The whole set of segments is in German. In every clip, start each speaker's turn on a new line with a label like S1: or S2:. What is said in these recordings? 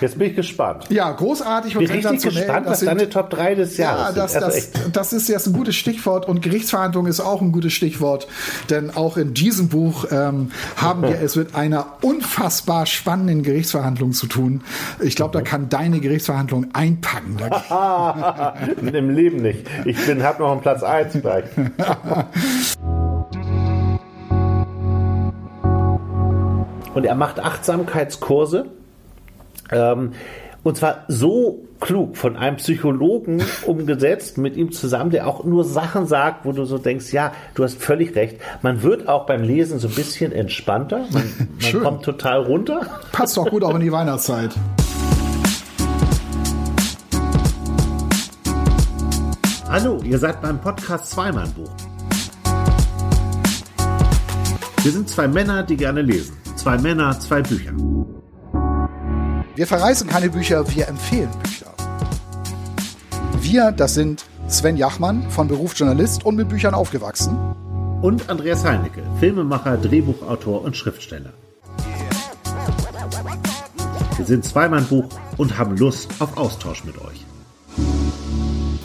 S1: Jetzt bin ich gespannt.
S2: Ja, großartig
S1: und bin richtig gespannt, was sind, deine Top 3 des Jahres
S2: ja, das, sind. Also das, das, ist jetzt ein gutes Stichwort und Gerichtsverhandlung ist auch ein gutes Stichwort, denn auch in diesem Buch ähm, haben wir es mit einer unfassbar spannenden Gerichtsverhandlung zu tun. Ich glaube, da kann deine Gerichtsverhandlung einpacken.
S1: Im Leben nicht. Ich bin habe noch einen Platz 1 gleich. Und er macht Achtsamkeitskurse. Ähm, und zwar so klug von einem Psychologen umgesetzt mit ihm zusammen, der auch nur Sachen sagt, wo du so denkst, ja, du hast völlig recht. Man wird auch beim Lesen so ein bisschen entspannter. Man, man kommt total runter.
S2: Passt doch gut auch in die Weihnachtszeit.
S1: Hallo, ihr seid beim Podcast Zweimann-Buch. Wir sind zwei Männer, die gerne lesen. Zwei Männer, zwei Bücher.
S2: Wir verreißen keine Bücher, wir empfehlen Bücher. Wir, das sind Sven Jachmann, von Beruf Journalist und mit Büchern aufgewachsen.
S1: Und Andreas Heinecke, Filmemacher, Drehbuchautor und Schriftsteller. Wir sind Zweimann-Buch und haben Lust auf Austausch mit euch.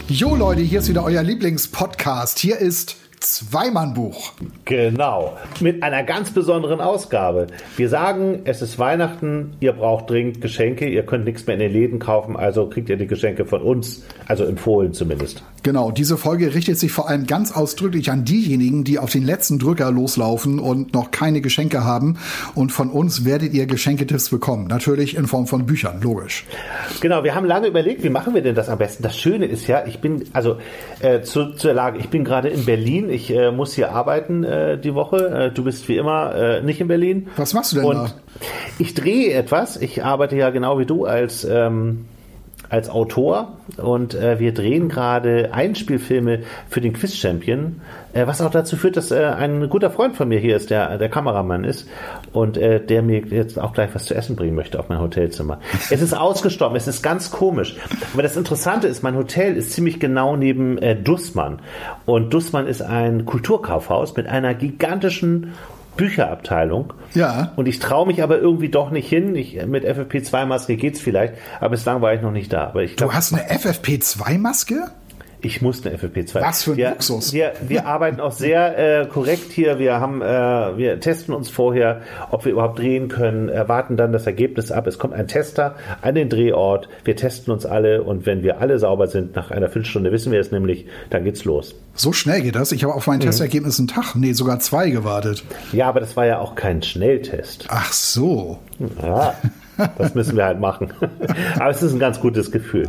S2: Jo Leute, hier ist wieder euer Lieblingspodcast. Hier ist Zweimannbuch.
S1: Genau, mit einer ganz besonderen Ausgabe. Wir sagen, es ist Weihnachten, ihr braucht dringend Geschenke, ihr könnt nichts mehr in den Läden kaufen, also kriegt ihr die Geschenke von uns, also empfohlen zumindest.
S2: Genau, diese Folge richtet sich vor allem ganz ausdrücklich an diejenigen, die auf den letzten Drücker loslaufen und noch keine Geschenke haben. Und von uns werdet ihr Geschenketipps bekommen. Natürlich in Form von Büchern, logisch.
S1: Genau, wir haben lange überlegt, wie machen wir denn das am besten? Das Schöne ist ja, ich bin, also äh, zu, zur Lage, ich bin gerade in Berlin ich äh, muss hier arbeiten äh, die Woche. Äh, du bist wie immer äh, nicht in Berlin.
S2: Was machst du denn
S1: Und
S2: da?
S1: Ich drehe etwas. Ich arbeite ja genau wie du als ähm, als Autor und äh, wir drehen gerade Einspielfilme für den Quiz Champion, äh, was auch dazu führt, dass äh, ein guter Freund von mir hier ist, der der Kameramann ist und äh, der mir jetzt auch gleich was zu essen bringen möchte auf mein Hotelzimmer. Es ist ausgestorben, es ist ganz komisch. Aber das Interessante ist, mein Hotel ist ziemlich genau neben äh, Dussmann und Dussmann ist ein Kulturkaufhaus mit einer gigantischen Bücherabteilung.
S2: Ja.
S1: Und ich traue mich aber irgendwie doch nicht hin. Ich, mit FFP2-Maske geht's vielleicht, aber bislang war ich noch nicht da. Aber ich
S2: glaub, du hast eine FFP2-Maske?
S1: Ich muss eine FFP2.
S2: Was für ein wir, Luxus.
S1: Wir, wir arbeiten auch sehr äh, korrekt hier. Wir haben, äh, wir testen uns vorher, ob wir überhaupt drehen können, erwarten dann das Ergebnis ab. Es kommt ein Tester an den Drehort. Wir testen uns alle und wenn wir alle sauber sind, nach einer Viertelstunde wissen wir es nämlich, dann geht's los.
S2: So schnell geht das? Ich habe auf mein mhm. Testergebnis einen Tag, nee, sogar zwei gewartet.
S1: Ja, aber das war ja auch kein Schnelltest.
S2: Ach so.
S1: Ja, das müssen wir halt machen. aber es ist ein ganz gutes Gefühl.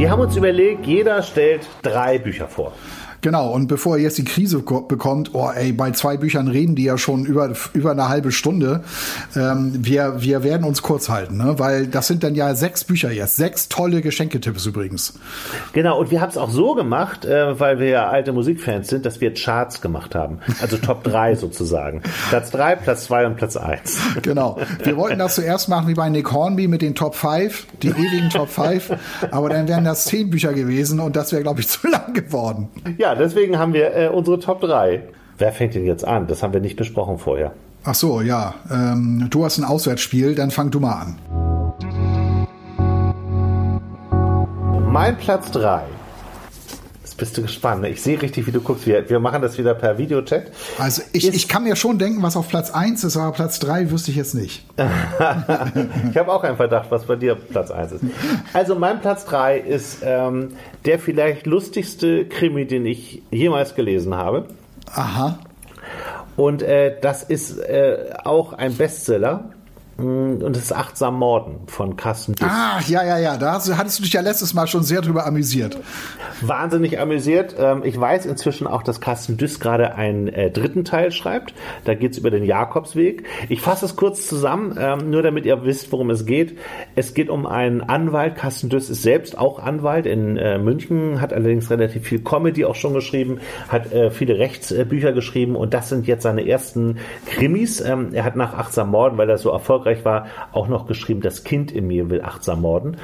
S1: Wir haben uns überlegt, jeder stellt drei Bücher vor.
S2: Genau, und bevor er jetzt die Krise bekommt, oh ey, bei zwei Büchern reden die ja schon über, über eine halbe Stunde. Ähm, wir, wir werden uns kurz halten, ne? weil das sind dann ja sechs Bücher jetzt. Sechs tolle Geschenketipps übrigens.
S1: Genau, und wir haben es auch so gemacht, äh, weil wir ja alte Musikfans sind, dass wir Charts gemacht haben. Also Top 3 sozusagen. Platz 3, Platz 2 und Platz 1.
S2: Genau. Wir wollten das zuerst machen wie bei Nick Hornby mit den Top 5, die ewigen Top 5. Aber dann wären das zehn Bücher gewesen und das wäre, glaube ich, zu lang geworden.
S1: Ja, deswegen haben wir äh, unsere Top 3. Wer fängt denn jetzt an? Das haben wir nicht besprochen vorher.
S2: Ach so, ja. Ähm, du hast ein Auswärtsspiel, dann fang du mal an.
S1: Mein Platz 3 bist du gespannt. Ich sehe richtig, wie du guckst. Wir, wir machen das wieder per Videochat.
S2: Also ich, ich kann mir schon denken, was auf Platz 1 ist, aber Platz 3 wüsste ich jetzt nicht.
S1: ich habe auch einen Verdacht, was bei dir Platz 1 ist. Also mein Platz 3 ist ähm, der vielleicht lustigste Krimi, den ich jemals gelesen habe.
S2: Aha.
S1: Und äh, das ist äh, auch ein Bestseller. Mm, und das Achtsam Morden von Carsten
S2: Düss. Ah, ja, ja, ja. Da hattest du dich ja letztes Mal schon sehr drüber amüsiert.
S1: Wahnsinnig amüsiert. Ähm, ich weiß inzwischen auch, dass Carsten Düss gerade einen äh, dritten Teil schreibt. Da geht es über den Jakobsweg. Ich fasse es kurz zusammen, ähm, nur damit ihr wisst, worum es geht. Es geht um einen Anwalt. Carsten Düss ist selbst auch Anwalt in äh, München, hat allerdings relativ viel Comedy auch schon geschrieben, hat äh, viele Rechtsbücher geschrieben und das sind jetzt seine ersten Krimis. Ähm, er hat nach Achtsam Morden, weil er so erfolgreich erfolgreich war, auch noch geschrieben, das Kind in mir will achtsam morden.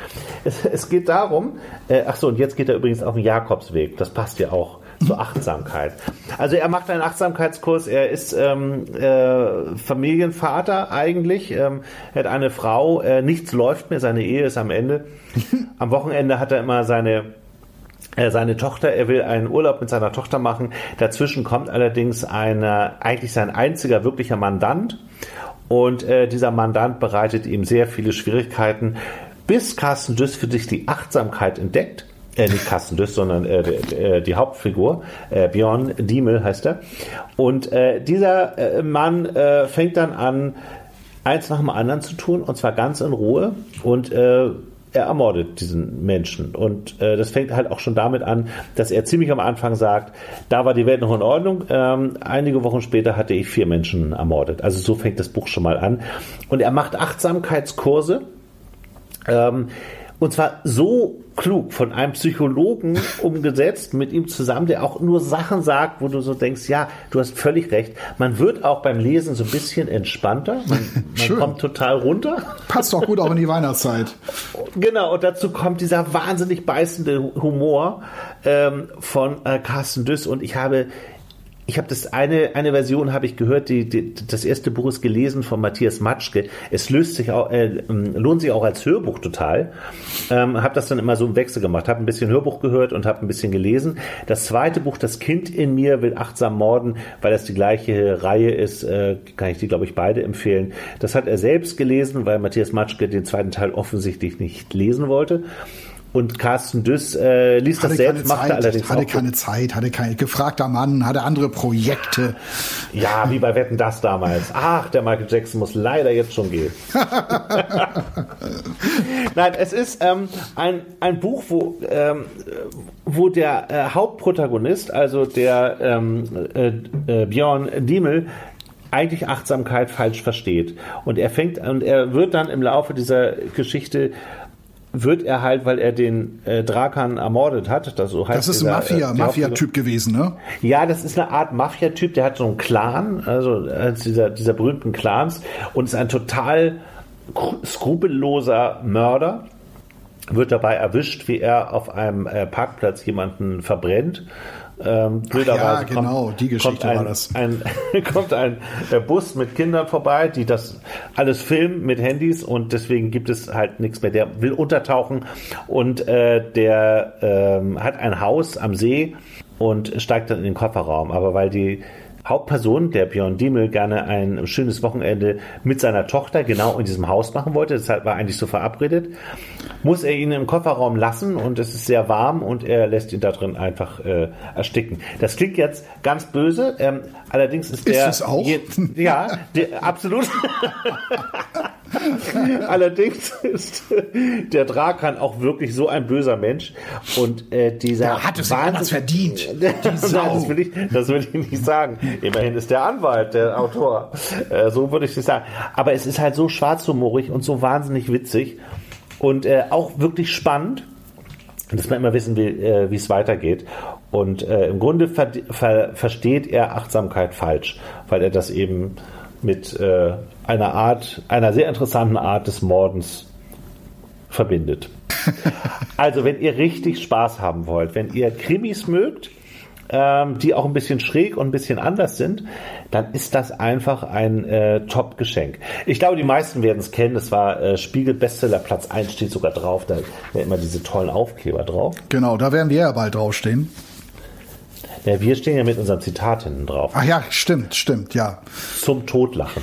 S1: Es, es geht darum, äh, ach so, und jetzt geht er übrigens auf den Jakobsweg, das passt ja auch zur Achtsamkeit. Also er macht einen Achtsamkeitskurs, er ist ähm, äh, Familienvater eigentlich, ähm, er hat eine Frau, äh, nichts läuft mehr, seine Ehe ist am Ende. Am Wochenende hat er immer seine äh, seine Tochter, er will einen Urlaub mit seiner Tochter machen. Dazwischen kommt allerdings eine, eigentlich sein einziger wirklicher Mandant. Und äh, dieser Mandant bereitet ihm sehr viele Schwierigkeiten, bis Carsten Düss für sich die Achtsamkeit entdeckt. Äh, nicht Carsten Düss, sondern äh, äh, die Hauptfigur, äh, Björn Diemel heißt er. Und äh, dieser äh, Mann fängt dann an, eins nach dem anderen zu tun, und zwar ganz in Ruhe. Und er ermordet diesen Menschen. Und äh, das fängt halt auch schon damit an, dass er ziemlich am Anfang sagt, da war die Welt noch in Ordnung. Ähm, einige Wochen später hatte ich vier Menschen ermordet. Also so fängt das Buch schon mal an. Und er macht Achtsamkeitskurse. Ähm, und zwar so klug von einem Psychologen umgesetzt mit ihm zusammen, der auch nur Sachen sagt, wo du so denkst, ja, du hast völlig recht. Man wird auch beim Lesen so ein bisschen entspannter. Man, man kommt total runter.
S2: Passt doch gut auch in die Weihnachtszeit.
S1: Genau, und dazu kommt dieser wahnsinnig beißende Humor ähm, von äh, Carsten Düss. Und ich habe ich habe das eine, eine Version habe ich gehört, die, die, das erste Buch ist gelesen von Matthias Matschke. Es löst sich auch, äh, lohnt sich auch als Hörbuch total. Ähm, habe das dann immer so im Wechsel gemacht, habe ein bisschen Hörbuch gehört und habe ein bisschen gelesen. Das zweite Buch, das Kind in mir will achtsam morden, weil das die gleiche Reihe ist, äh, kann ich die glaube ich beide empfehlen. Das hat er selbst gelesen, weil Matthias Matschke den zweiten Teil offensichtlich nicht lesen wollte. Und Carsten Düss äh, liest hatte das selbst, machte allerdings
S2: hatte keine Zeit, hatte kein gefragter Mann, hatte andere Projekte.
S1: Ja, wie bei Wetten das damals. Ach, der Michael Jackson muss leider jetzt schon gehen. Nein, es ist ähm, ein, ein Buch, wo, ähm, wo der äh, Hauptprotagonist, also der ähm, äh, äh, Björn Diemel, eigentlich Achtsamkeit falsch versteht. Und er fängt und er wird dann im Laufe dieser Geschichte wird er halt, weil er den äh, Drakan ermordet hat. Das, so
S2: heißt das ist dieser, ein Mafia, äh, Mafia-Typ gewesen, ne?
S1: Ja, das ist eine Art Mafia-Typ, der hat so einen Clan, also äh, dieser, dieser berühmten Clans und ist ein total skrupelloser Mörder. Wird dabei erwischt, wie er auf einem äh, Parkplatz jemanden verbrennt
S2: ähm, blöderweise ja, genau, kommt, die Geschichte
S1: ein,
S2: war das.
S1: Ein, kommt ein äh, Bus mit Kindern vorbei, die das alles filmen mit Handys und deswegen gibt es halt nichts mehr. Der will untertauchen und äh, der ähm, hat ein Haus am See und steigt dann in den Kofferraum. Aber weil die Hauptperson, der Björn Diemel, gerne ein schönes Wochenende mit seiner Tochter genau in diesem Haus machen wollte. Deshalb war eigentlich so verabredet. Muss er ihn im Kofferraum lassen und es ist sehr warm und er lässt ihn da drin einfach äh, ersticken. Das klingt jetzt ganz böse. Ähm, allerdings ist, ist der.
S2: Ist es auch? Je,
S1: ja, der, absolut. Allerdings ist der Drakan auch wirklich so ein böser Mensch und äh, dieser
S2: der hat es anders verdient.
S1: Das will ich, das will ich nicht sagen. Immerhin ist der Anwalt, der Autor. Äh, so würde ich es sagen. Aber es ist halt so schwarzhumorig und so wahnsinnig witzig und äh, auch wirklich spannend dass man immer wissen will, äh, wie es weitergeht. Und äh, im Grunde ver ver versteht er Achtsamkeit falsch, weil er das eben mit äh, einer Art, einer sehr interessanten Art des Mordens verbindet. also, wenn ihr richtig Spaß haben wollt, wenn ihr Krimis mögt, ähm, die auch ein bisschen schräg und ein bisschen anders sind, dann ist das einfach ein äh, Top-Geschenk. Ich glaube, die meisten werden es kennen. Das war äh, Spiegel Bestseller Platz 1 steht sogar drauf. Da sind immer diese tollen Aufkleber drauf.
S2: Genau, da werden wir ja bald draufstehen.
S1: Ja, wir stehen ja mit unserem Zitat hinten drauf.
S2: Ach ja, stimmt, stimmt, ja.
S1: Zum Totlachen.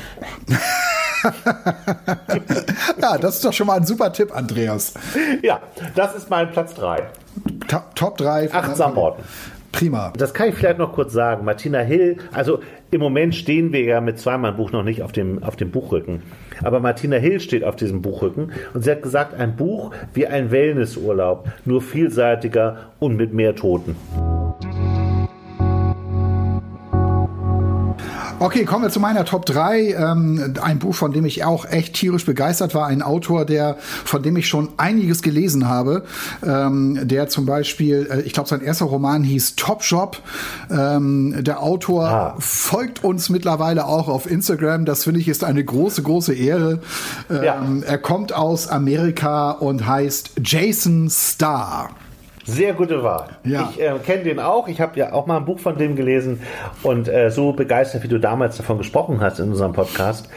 S2: ja, das ist doch schon mal ein super Tipp, Andreas.
S1: Ja, das ist mein Platz 3.
S2: Top 3.
S1: Achtsam Morden.
S2: Prima.
S1: Das kann ich vielleicht noch kurz sagen. Martina Hill, also im Moment stehen wir ja mit zweimal Buch noch nicht auf dem, auf dem Buchrücken. Aber Martina Hill steht auf diesem Buchrücken und sie hat gesagt, ein Buch wie ein Wellnessurlaub, nur vielseitiger und mit mehr Toten.
S2: Okay, kommen wir zu meiner Top 3. Ähm, ein Buch, von dem ich auch echt tierisch begeistert war. Ein Autor, der, von dem ich schon einiges gelesen habe. Ähm, der zum Beispiel, äh, ich glaube, sein erster Roman hieß Top Job. Ähm, der Autor ah. folgt uns mittlerweile auch auf Instagram. Das finde ich ist eine große, große Ehre. Ähm, ja. Er kommt aus Amerika und heißt Jason Starr.
S1: Sehr gute Wahl.
S2: Ja.
S1: Ich äh, kenne den auch. Ich habe ja auch mal ein Buch von dem gelesen und äh, so begeistert, wie du damals davon gesprochen hast in unserem Podcast,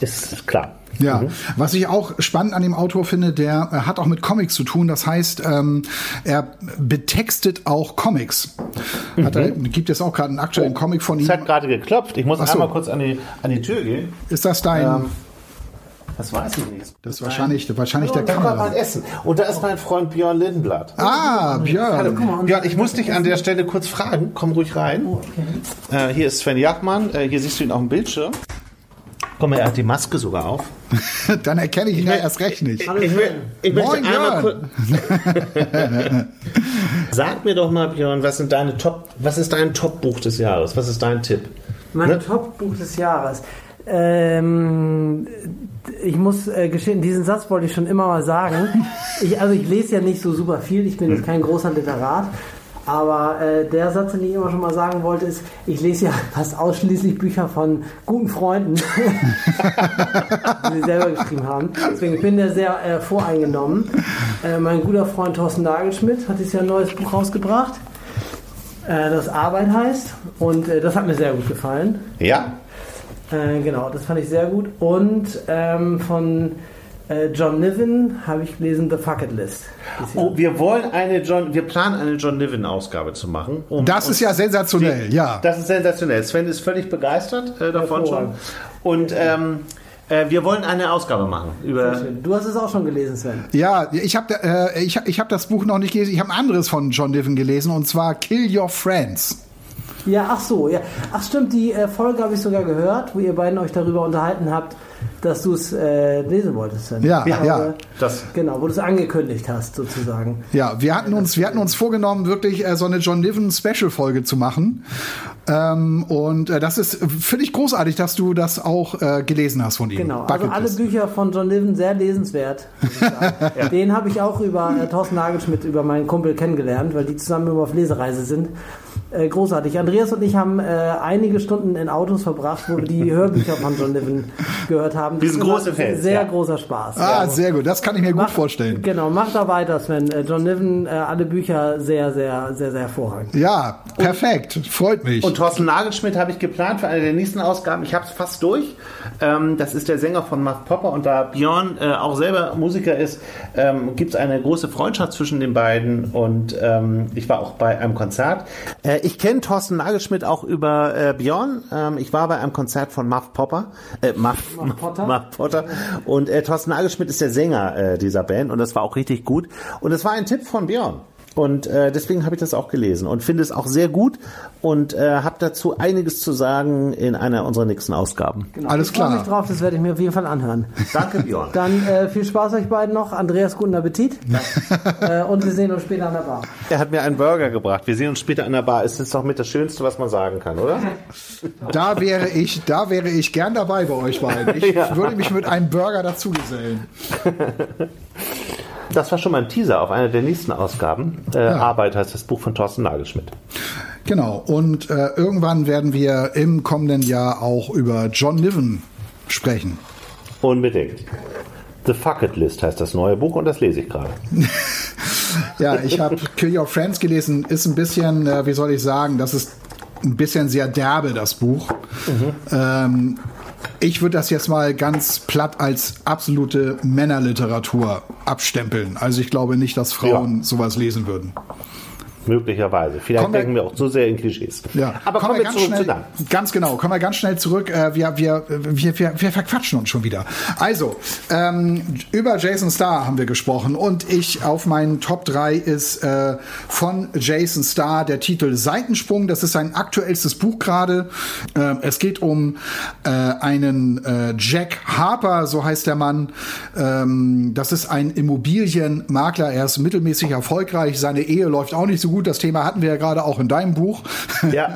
S1: ist klar.
S2: Ja, was ich auch spannend an dem Autor finde, der äh, hat auch mit Comics zu tun. Das heißt, ähm, er betextet auch Comics. Hat er, gibt es auch gerade einen aktuellen Comic von
S1: Es
S2: ihm.
S1: hat gerade geklopft. Ich muss
S2: Ach so.
S1: einmal kurz an die, an die Tür gehen.
S2: Ist das dein?
S1: Ähm, das weiß ich nicht.
S2: das ist wahrscheinlich, wahrscheinlich der
S1: Da war mein
S2: Kamera.
S1: Essen. Und da ist mein Freund Björn Lindenblatt.
S2: Ah, Björn.
S1: Björn, ich muss dich an der Stelle kurz fragen. Komm ruhig rein. Äh, hier ist Sven Jachmann. Äh, hier siehst du ihn auf dem Bildschirm. Guck mal, er hat die Maske sogar auf.
S2: Dann erkenne ich ihn ja erst recht nicht.
S1: Ich, will, ich möchte
S2: Moin,
S1: einmal
S2: Björn.
S1: kurz. Sag mir doch mal, Björn, was sind deine Top, was ist dein Top-Buch des Jahres? Was ist dein Tipp?
S3: Mein
S1: Ne?
S3: Top-Buch des Jahres. Ähm, ich muss äh, gestehen, diesen Satz wollte ich schon immer mal sagen. Ich, also ich lese ja nicht so super viel, ich bin jetzt kein großer Literat. Aber äh, der Satz, den ich immer schon mal sagen wollte, ist, ich lese ja fast ausschließlich Bücher von guten Freunden, die sie selber geschrieben haben. Deswegen ich bin der sehr äh, voreingenommen. Äh, mein guter Freund Thorsten Nagelschmidt hat dieses Jahr ein neues Buch rausgebracht, äh, das Arbeit heißt. Und äh, das hat mir sehr gut gefallen.
S1: Ja?
S3: Äh, genau, das fand ich sehr gut. Und ähm, von äh, John Niven habe ich gelesen The Fucket List.
S1: Oh, wir wollen eine John, wir planen eine John Niven-Ausgabe zu machen. Um
S2: Das ist ja sensationell, ja.
S1: Das ist sensationell. Sven ist völlig begeistert äh, davon schon. Und ähm, äh, wir wollen eine Ausgabe machen über.
S3: Du hast es auch schon gelesen, Sven.
S2: Ja, ich habe äh, ich, ich hab das Buch noch nicht gelesen. Ich habe ein anderes von John Niven gelesen und zwar Kill Your Friends.
S3: Ja, ach so, ja. Ach stimmt, die äh, Folge habe ich sogar gehört, wo ihr beiden euch darüber unterhalten habt, dass du es äh, lesen wolltest. Sven.
S2: Ja, ja.
S3: glaube,
S1: Das-
S3: Genau, wo du es angekündigt hast, sozusagen.
S2: Ja, wir hatten uns, wir hatten uns vorgenommen, wirklich äh, so eine John Niven Special Folge zu machen. Ähm, und äh, das ist, äh, finde ich großartig, dass du das auch äh, gelesen hast von ihm.
S3: Genau, also
S2: Bucket
S3: alle
S2: List.
S3: Bücher von John Niven sehr lesenswert. sagen. Den habe ich auch über äh, Thorsten Nagelschmidt, über meinen Kumpel kennengelernt, weil die zusammen immer auf Lesereise sind. Äh, großartig. Andreas und ich haben äh, einige Stunden in Autos verbracht, wo wir die Hörbücher von John Niven gehört haben.
S1: Wir sind
S3: Das ist
S1: große Fans,
S3: Sehr
S1: ja.
S3: großer Spaß.
S2: Ah,
S3: Ja.
S2: sehr gut. Das kann ich mir gut
S3: Mach-
S2: vorstellen.
S3: Genau, mach da weiter, Sven. Äh, John Niven, äh, alle Bücher sehr, sehr, sehr, sehr hervorragend.
S2: Ja, perfekt. Freut mich.
S1: Und Thorsten Nagelschmidt habe ich geplant für eine der nächsten Ausgaben. Ich habe es fast durch. Ähm, das ist der Sänger von Muff Popper und da Björn äh, auch selber Musiker ist, ähm, gibt es eine große Freundschaft zwischen den beiden und ähm, ich war auch bei einem Konzert. Äh, ich kenne Thorsten Nagelschmidt auch über äh, Björn. Ähm, ich war bei einem Konzert von Muff Popper, äh, Muff,
S3: Muff Potter.
S1: Muff Potter und äh, Thorsten Nagelschmidt ist der Sänger äh, dieser Band und das war auch richtig gut. Und es war ein Tipp von Björn. Und äh, deswegen habe ich das auch gelesen und finde es auch sehr gut und äh, habe dazu einiges zu sagen in einer unserer nächsten Ausgaben.
S3: Genau.
S2: Alles
S3: ich freue
S2: klar.
S3: mich drauf, das werde ich mir auf jeden Fall anhören.
S1: Danke, Björn.
S3: Dann äh, viel Spaß euch beiden noch. Andreas, guten Appetit. äh, und wir sehen uns später an der Bar.
S1: Er hat mir einen Burger gebracht. Wir sehen uns später an der Bar. Es ist doch mit das Schönste, was man sagen kann, oder?
S2: Da wäre ich, da wäre ich gern dabei bei euch beiden. Ich
S1: Ja.
S2: würde mich mit einem Burger dazugesellen.
S1: Das war schon mal ein Teaser auf einer der nächsten Ausgaben. Äh, Arbeit heißt das Buch von Thorsten Nagelschmidt.
S2: Genau. Und äh, irgendwann werden wir im kommenden Jahr auch über John Niven sprechen.
S1: Unbedingt. The Fucket List heißt das neue Buch und das lese ich gerade.
S2: Ja, ich habe Kill Your Friends gelesen. Ist ein bisschen, äh, wie soll ich sagen, das ist ein bisschen sehr derbe, das Buch. Ähm, ich würde das jetzt mal ganz platt als absolute Männerliteratur abstempeln. Also ich glaube nicht, dass Frauen
S1: Ja.
S2: sowas lesen würden.
S1: Möglicherweise. Vielleicht
S2: Kommen wir-
S1: denken wir auch zu sehr in Klischees.
S2: Ja,
S1: Aber kommen wir
S2: ganz
S1: zurück
S2: schnell,
S1: zu dann.
S2: Ganz genau, kommen wir ganz schnell zurück. Äh, wir, wir, wir, wir, wir verquatschen uns schon wieder. Also, ähm, über Jason Starr haben wir gesprochen und ich auf meinen Top 3 ist äh, von Jason Starr der Titel Seitensprung. Das ist sein aktuellstes Buch gerade. Ähm, es geht um äh, einen äh, Jack Harper, so heißt der Mann. Ähm, das ist ein Immobilienmakler. Er ist mittelmäßig erfolgreich. Seine Ehe läuft auch nicht so gut. Das Thema hatten wir ja gerade auch in deinem Buch.
S1: Ja.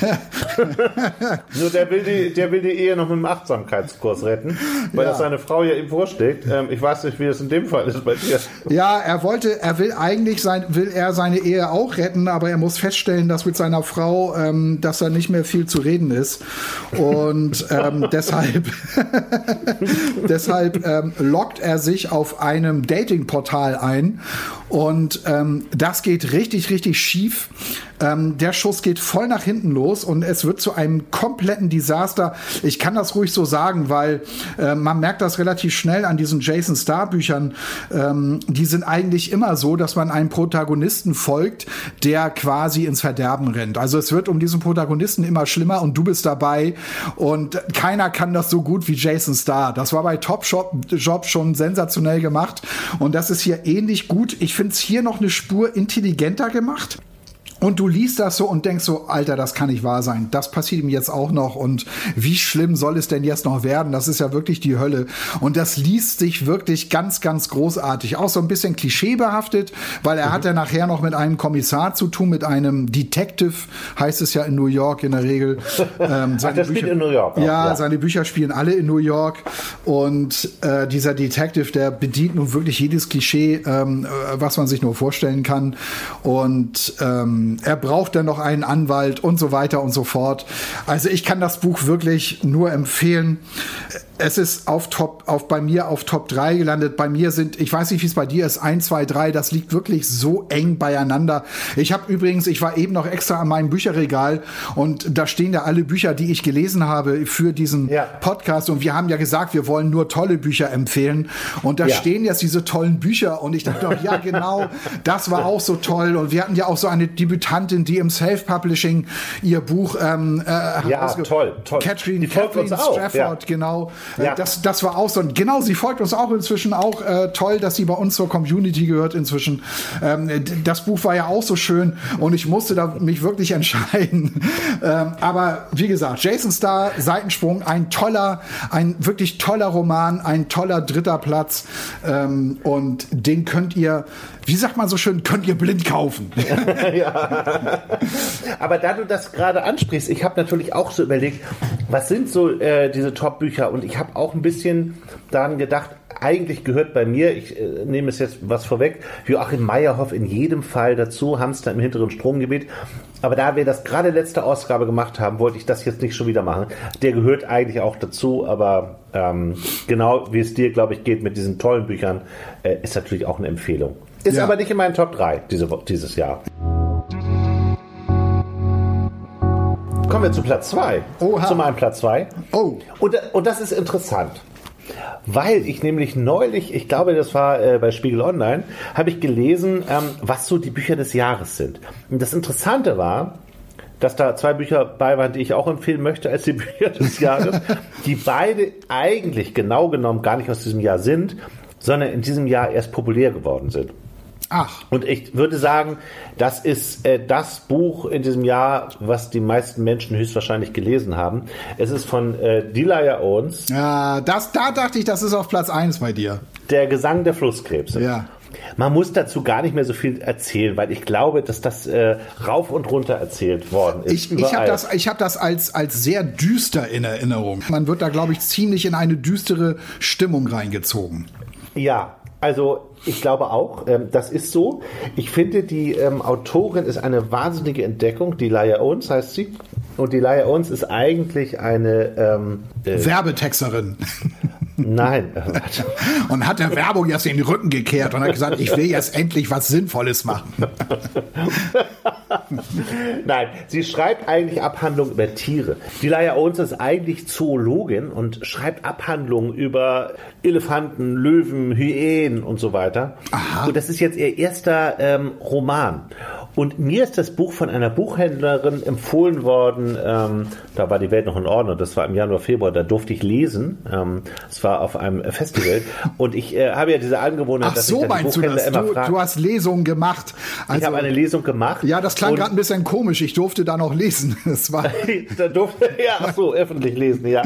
S1: Nur der will, die, der will die Ehe noch mit dem Achtsamkeitskurs retten, weil
S2: Ja.
S1: das seine Frau ja ihm vorschlägt. Ähm, ich weiß nicht, wie das in dem Fall ist bei dir.
S2: Ja, er wollte, er will eigentlich sein, will er seine Ehe auch retten, aber er muss feststellen, dass mit seiner Frau, ähm, dass da nicht mehr viel zu reden ist. Und ähm, deshalb, deshalb ähm, lockt er sich auf einem Datingportal ein. Und ähm, das geht richtig, richtig schief. Ähm, der Schuss geht voll nach hinten los und es wird zu einem kompletten Desaster. Ich kann das ruhig so sagen, weil äh, man merkt das relativ schnell an diesen Jason Star Büchern. Ähm, die sind eigentlich immer so, dass man einem Protagonisten folgt, der quasi ins Verderben rennt. Also es wird um diesen Protagonisten immer schlimmer und du bist dabei und keiner kann das so gut wie Jason Star. Das war bei Top Shop Job schon sensationell gemacht und das ist hier ähnlich gut. Ich finde es hier noch eine Spur intelligenter gemacht. Und du liest das so und denkst so, Alter, das kann nicht wahr sein. Das passiert ihm jetzt auch noch. Und wie schlimm soll es denn jetzt noch werden? Das ist ja wirklich die Hölle. Und das liest sich wirklich ganz, ganz großartig. Auch so ein bisschen klischeebehaftet, weil er mhm. hat ja nachher noch mit einem Kommissar zu tun, mit einem Detective, heißt es ja in New York in der Regel.
S1: Ähm, seine Ach, Bücher, in New York.
S2: Auch, ja, ja, seine Bücher spielen alle in New York. Und äh, dieser Detective, der bedient nun wirklich jedes Klischee, ähm, äh, was man sich nur vorstellen kann. Und ähm, er braucht dann noch einen Anwalt und so weiter und so fort. Also ich kann das Buch wirklich nur empfehlen es ist auf Top, auf bei mir auf Top 3 gelandet. Bei mir sind, ich weiß nicht, wie es bei dir ist, 1, 2, 3, das liegt wirklich so eng beieinander. Ich habe übrigens, ich war eben noch extra an meinem Bücherregal und da stehen ja alle Bücher, die ich gelesen habe für diesen ja. Podcast. Und wir haben ja gesagt, wir wollen nur tolle Bücher empfehlen. Und da ja. stehen jetzt diese tollen Bücher. Und ich dachte doch, ja, genau, das war auch so toll. Und wir hatten ja auch so eine Debütantin, die im Self-Publishing ihr Buch ähm,
S1: äh, ja, toll, toll.
S2: Catherine, Catherine Strafford, ja. genau. Äh, ja. Das, das war auch so. Und genau, sie folgt uns auch inzwischen auch äh, toll, dass sie bei uns zur Community gehört inzwischen. Ähm, das Buch war ja auch so schön und ich musste da mich wirklich entscheiden. ähm, aber wie gesagt, Jason Star, Seitensprung, ein toller, ein wirklich toller Roman, ein toller dritter Platz. Ähm, und den könnt ihr wie sagt man so schön, könnt ihr blind kaufen.
S1: ja. Aber da du das gerade ansprichst, ich habe natürlich auch so überlegt, was sind so äh, diese Top-Bücher? Und ich habe auch ein bisschen daran gedacht, eigentlich gehört bei mir, ich äh, nehme es jetzt was vorweg, Joachim Meyerhoff in jedem Fall dazu, Hamster im hinteren Stromgebiet. Aber da wir das gerade letzte Ausgabe gemacht haben, wollte ich das jetzt nicht schon wieder machen. Der gehört eigentlich auch dazu, aber ähm, genau wie es dir, glaube ich, geht mit diesen tollen Büchern, äh, ist natürlich auch eine Empfehlung. Ist ja. aber nicht in meinen Top 3 diese, dieses Jahr. Kommen wir zu Platz 2. Zu meinem Platz 2. Oh. Und, und das ist interessant. Weil ich nämlich neulich, ich glaube, das war äh, bei Spiegel Online, habe ich gelesen, ähm, was so die Bücher des Jahres sind. Und das Interessante war, dass da zwei Bücher bei waren, die ich auch empfehlen möchte als die Bücher des Jahres, die beide eigentlich genau genommen gar nicht aus diesem Jahr sind, sondern in diesem Jahr erst populär geworden sind. Ach. Und ich würde sagen, das ist äh, das Buch in diesem Jahr, was die meisten Menschen höchstwahrscheinlich gelesen haben. Es ist von äh, Delia Owens.
S2: Ja, das, da dachte ich, das ist auf Platz 1 bei dir.
S1: Der Gesang der Flusskrebse.
S2: Ja.
S1: Man muss dazu gar nicht mehr so viel erzählen, weil ich glaube, dass das äh, rauf und runter erzählt worden ist.
S2: Ich, ich habe das, ich hab das als, als sehr düster in Erinnerung. Man wird da, glaube ich, ziemlich in eine düstere Stimmung reingezogen.
S1: Ja, also ich glaube auch, ähm, das ist so. Ich finde, die ähm, Autorin ist eine wahnsinnige Entdeckung. Die Laia Owens heißt sie. Und die Laia Owens ist eigentlich eine
S2: ähm, äh, Werbetexterin.
S1: Nein.
S2: und hat der Werbung jetzt in den Rücken gekehrt und hat gesagt, ich will jetzt endlich was Sinnvolles machen.
S1: Nein, sie schreibt eigentlich Abhandlungen über Tiere. Die Laia Owens ist eigentlich Zoologin und schreibt Abhandlungen über Elefanten, Löwen, Hyänen und so weiter. Aha. Und das ist jetzt ihr erster ähm, Roman. Und mir ist das Buch von einer Buchhändlerin empfohlen worden. Ähm, da war die Welt noch in Ordnung. Das war im Januar, Februar. Da durfte ich lesen. Ähm, es war auf einem Festival. Und ich äh, habe ja diese Angewohnheit,
S2: Ach dass so, ich dann die Buchhändler du, immer frage. Du hast Lesungen gemacht.
S1: Also, ich habe eine Lesung gemacht.
S2: Ja, das klang gerade ein bisschen komisch. Ich durfte da noch lesen. Es war
S1: da durfte ja ach so öffentlich lesen. Ja.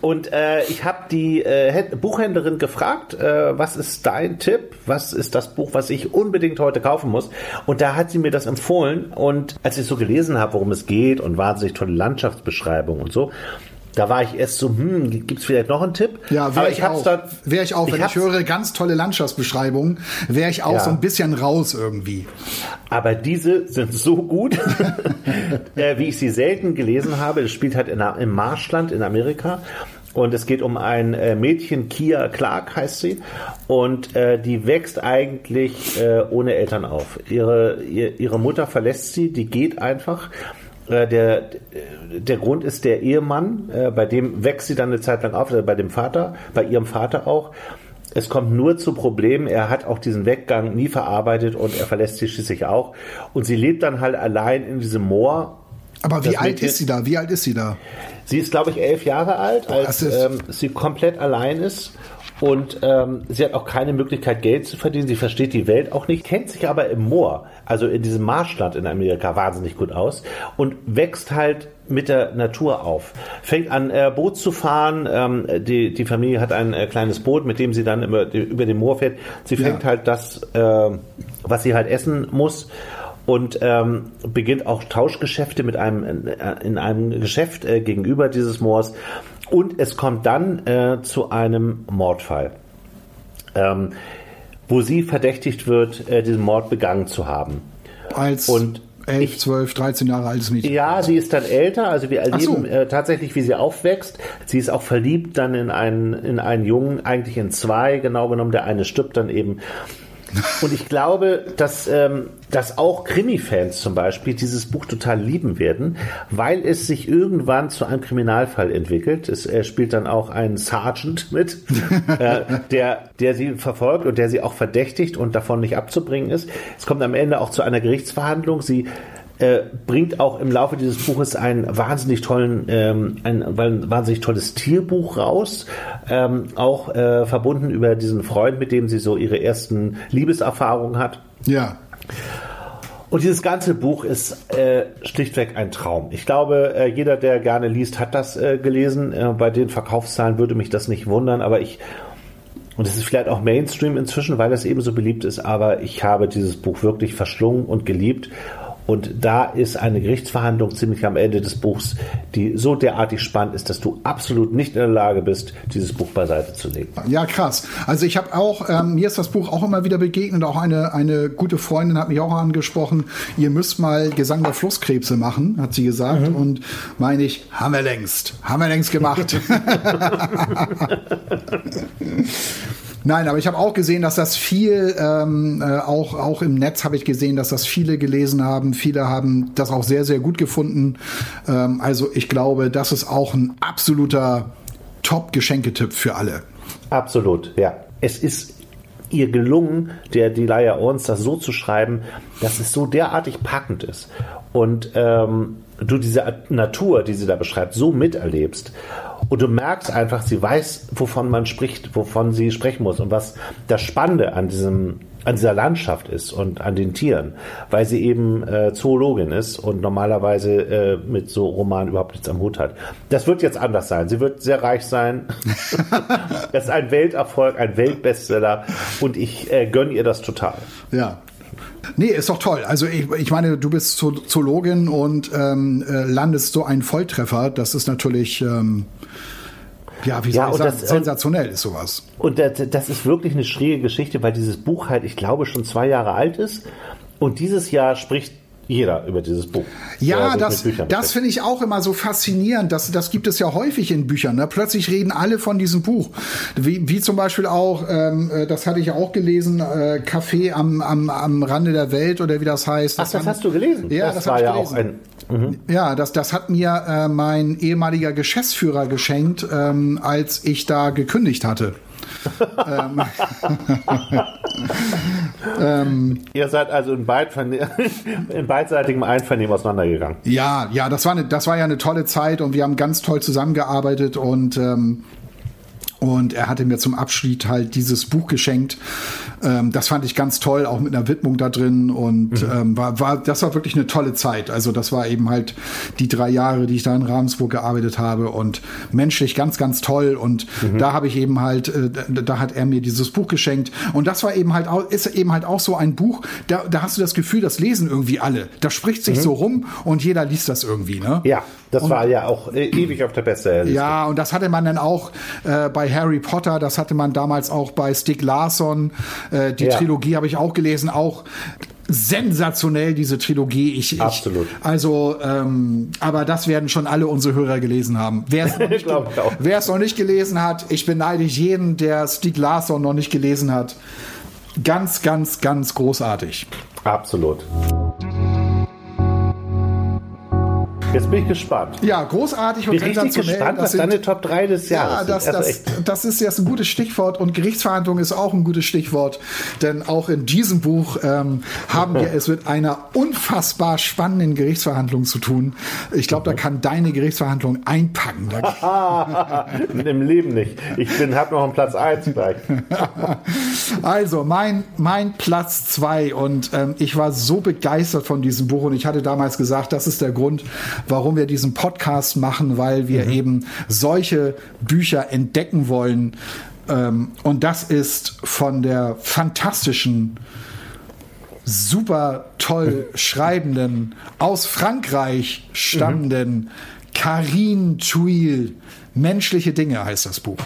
S1: Und äh, ich habe die äh, Buchhändlerin gefragt, äh, was ist dein Tipp? Was ist das Buch, was ich unbedingt heute kaufen muss? Und da hat sie mir das empfohlen. Und als ich so gelesen habe, worum es geht und wahnsinnig tolle Landschaftsbeschreibung und so, Da war ich erst so, hm, gibt es vielleicht noch einen Tipp?
S2: Ja, wäre ich, auch. Wäre ich auch.
S1: ich
S2: Wenn ich
S1: hab's-
S2: höre ganz tolle Landschaftsbeschreibungen, wäre ich auch
S1: Ja.
S2: so ein bisschen raus irgendwie.
S1: Aber diese sind so gut, äh, wie ich sie selten gelesen habe. Es spielt halt in, im Marschland in Amerika. Und es geht um ein äh, Mädchen, Kia Clark heißt sie. Und äh, die wächst eigentlich äh, ohne Eltern auf. Ihre, ihr, ihre Mutter verlässt sie, die geht einfach. Äh, der, der Grund ist der Ehemann, äh, bei dem wächst sie dann eine Zeit lang auf, also bei dem Vater, bei ihrem Vater auch. Es kommt nur zu Problemen. Er hat auch diesen Weggang nie verarbeitet und er verlässt sie schließlich auch. Und sie lebt dann halt allein in diesem Moor.
S2: Aber wie alt
S1: Mädchen-
S2: ist sie da? Wie alt ist sie da?
S1: Sie ist, glaube ich, elf Jahre alt, als ähm, sie komplett allein ist. Und ähm, sie hat auch keine Möglichkeit, Geld zu verdienen. Sie versteht die Welt auch nicht, kennt sich aber im Moor, also in diesem Marschland in Amerika, wahnsinnig gut aus und wächst halt mit der Natur auf. Fängt an, äh, Boot zu fahren. Ähm, die, die Familie hat ein äh, kleines Boot, mit dem sie dann über, die, über den Moor fährt. Sie
S2: Ja.
S1: fängt halt das, äh, was sie halt essen muss und ähm, beginnt auch Tauschgeschäfte mit einem äh, in einem Geschäft äh, gegenüber dieses Moors und es kommt dann äh, zu einem Mordfall, ähm, wo sie verdächtigt wird, äh, diesen Mord begangen zu haben.
S2: Als
S1: Und
S2: elf, zwölf, 13 Jahre altes Mädchen.
S1: Ja, sie ist dann älter, also wir erleben
S2: so.
S1: äh, tatsächlich, wie sie aufwächst. Sie ist auch verliebt dann in einen, in einen Jungen, eigentlich in zwei, genau genommen. Der eine stirbt dann eben. Und ich glaube, dass, ähm, dass auch Krimi-Fans zum Beispiel dieses Buch total lieben werden, weil es sich irgendwann zu einem Kriminalfall entwickelt. Es äh, spielt dann auch ein Sergeant mit, äh, der, der sie verfolgt und der sie auch verdächtigt und davon nicht abzubringen ist. Es kommt am Ende auch zu einer Gerichtsverhandlung. Sie äh, bringt auch im Laufe dieses Buches einen wahnsinnig tollen, ähm, ein, ein wahnsinnig tolles Tierbuch raus, ähm, auch äh, verbunden über diesen Freund, mit dem sie so ihre ersten Liebeserfahrungen hat.
S2: Ja.
S1: Und dieses ganze Buch ist äh, schlichtweg ein Traum. Ich glaube, äh, jeder, der gerne liest, hat das äh, gelesen. Äh, bei den Verkaufszahlen würde mich das nicht wundern, aber ich und es ist vielleicht auch Mainstream inzwischen, weil das eben so beliebt ist, aber ich habe dieses Buch wirklich verschlungen und geliebt. Und da ist eine Gerichtsverhandlung ziemlich am Ende des Buchs, die so derartig spannend ist, dass du absolut nicht in der Lage bist, dieses Buch beiseite zu legen.
S2: Ja, krass. Also ich habe auch, ähm, mir ist das Buch auch immer wieder begegnet. Auch eine, eine gute Freundin hat mich auch angesprochen, ihr müsst mal Gesang der Flusskrebse machen, hat sie gesagt. Und meine ich, haben wir längst. Haben wir längst gemacht. Nein, aber ich habe auch gesehen, dass das viel, ähm, äh, auch, auch im Netz habe ich gesehen, dass das viele gelesen haben. Viele haben das auch sehr, sehr gut gefunden. Ähm, also ich glaube, das ist auch ein absoluter Top-Geschenketipp für alle.
S1: Absolut, ja. Es ist ihr gelungen, der Delia Owens das so zu schreiben, dass es so derartig packend ist. Und ähm, du diese Natur, die sie da beschreibt, so miterlebst. Und du merkst einfach, sie weiß, wovon man spricht, wovon sie sprechen muss und was das Spannende an diesem an dieser Landschaft ist und an den Tieren, weil sie eben äh, Zoologin ist und normalerweise äh, mit so Romanen überhaupt nichts am Hut hat. Das wird jetzt anders sein. Sie wird sehr reich sein. das ist ein Welterfolg, ein Weltbestseller und ich äh, gönne ihr das total.
S2: Ja. Nee, ist doch toll. Also ich, ich meine, du bist Zo- Zoologin und ähm, äh, landest so einen Volltreffer. Das ist natürlich, ähm, ja, wie soll
S1: Ja,
S2: ich sagen,
S1: das-
S2: sensationell ist sowas.
S1: Und das, das ist wirklich eine schräge Geschichte, weil dieses Buch halt, ich glaube, schon zwei Jahre alt ist. Und dieses Jahr spricht jeder über dieses Buch.
S2: Ja, das, das finde ich auch immer so faszinierend. Das, das gibt es ja häufig in Büchern. Ne? Plötzlich reden alle von diesem Buch. Wie, wie zum Beispiel auch, ähm, äh, das hatte ich auch gelesen, äh, Café am, am, am Rande der Welt oder wie das heißt.
S1: Ach, das
S2: haben-
S1: hast du gelesen?
S2: Ja,
S1: das,
S2: das
S1: war ja auch
S2: gelesen.
S1: ein.
S2: Ja, das, das hat mir äh, mein ehemaliger Geschäftsführer geschenkt, ähm, als ich da gekündigt hatte.
S1: Ihr seid also in, beid, in beidseitigem Einvernehmen auseinandergegangen.
S2: Ja, ja, das war, eine, das war ja eine tolle Zeit und wir haben ganz toll zusammengearbeitet und ähm, Und er hatte mir zum Abschied halt dieses Buch geschenkt. Ähm, das fand ich ganz toll, auch mit einer Widmung da drin. Und mhm. ähm, war, war, das war wirklich eine tolle Zeit. Also das war eben halt die drei Jahre, die ich da in Ravensburg gearbeitet habe und menschlich ganz, ganz toll. Und mhm. da habe ich eben halt, äh, da hat er mir dieses Buch geschenkt. Und das war eben halt auch, ist eben halt auch so ein Buch, da, da hast du das Gefühl, das lesen irgendwie alle. Das spricht sich mhm. so rum und jeder liest das irgendwie, ne?
S1: Ja, das und, war ja auch äh, ewig auf der Bestsellerliste.
S2: Ja, und das hatte man dann auch äh, bei Harry Potter, das hatte man damals auch bei Stieg Larsson. Äh, die ja. Trilogie habe ich auch gelesen, auch sensationell, diese Trilogie. Ich, ich,
S1: Absolut.
S2: Also, ähm, aber das werden schon alle unsere Hörer gelesen haben. Wer es noch, noch nicht gelesen hat, ich beneide jeden, der Stieg Larsson noch nicht gelesen hat. Ganz, ganz, ganz großartig.
S1: Absolut. Jetzt bin ich gespannt.
S2: Ja, großartig
S1: und bin richtig gespannt, was sind, deine Top 3 des Jahres
S2: ja, das, also das, das, ist jetzt ein gutes Stichwort und Gerichtsverhandlung ist auch ein gutes Stichwort, denn auch in diesem Buch ähm, haben wir es mit einer unfassbar spannenden Gerichtsverhandlung zu tun. Ich glaube, da kann deine Gerichtsverhandlung einpacken.
S1: Im Leben nicht. Ich habe noch einen Platz 1 gleich.
S2: also, mein, mein Platz 2 und ähm, ich war so begeistert von diesem Buch und ich hatte damals gesagt, das ist der Grund, warum wir diesen Podcast machen, weil wir mhm. eben solche Bücher entdecken wollen. Ähm, und das ist von der fantastischen, super toll schreibenden, aus Frankreich stammenden mhm. Karine Thuil. Menschliche Dinge heißt das Buch.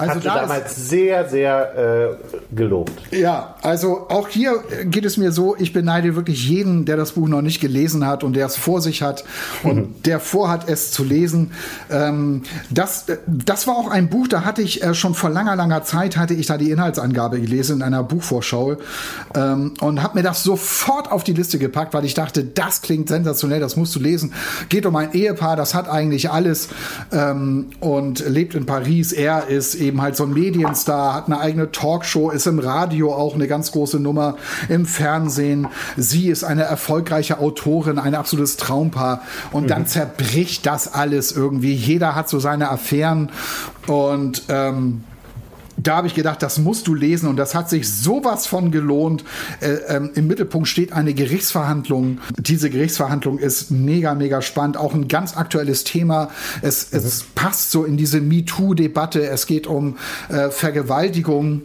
S1: Also Hast da damals ist, sehr, sehr äh, gelobt.
S2: Ja, also auch hier geht es mir so, ich beneide wirklich jeden, der das Buch noch nicht gelesen hat und der es vor sich hat und mhm. der vorhat, es zu lesen. Ähm, das, das war auch ein Buch, da hatte ich äh, schon vor langer, langer Zeit, hatte ich da die Inhaltsangabe gelesen in einer Buchvorschau ähm, und habe mir das sofort auf die Liste gepackt, weil ich dachte, das klingt sensationell, das musst du lesen. Geht um ein Ehepaar, das hat eigentlich alles ähm, und lebt in Paris. Er ist eben eben halt so ein Medienstar, hat eine eigene Talkshow, ist im Radio auch eine ganz große Nummer, im Fernsehen. Sie ist eine erfolgreiche Autorin, ein absolutes Traumpaar. Und mhm. dann zerbricht das alles irgendwie. Jeder hat so seine Affären und ähm, da habe ich gedacht, das musst du lesen und das hat sich sowas von gelohnt. Äh, ähm, Im Mittelpunkt steht eine Gerichtsverhandlung. Diese Gerichtsverhandlung ist mega, mega spannend. Auch ein ganz aktuelles Thema. Es, mhm. es passt so in diese MeToo-Debatte. Es geht um äh, Vergewaltigung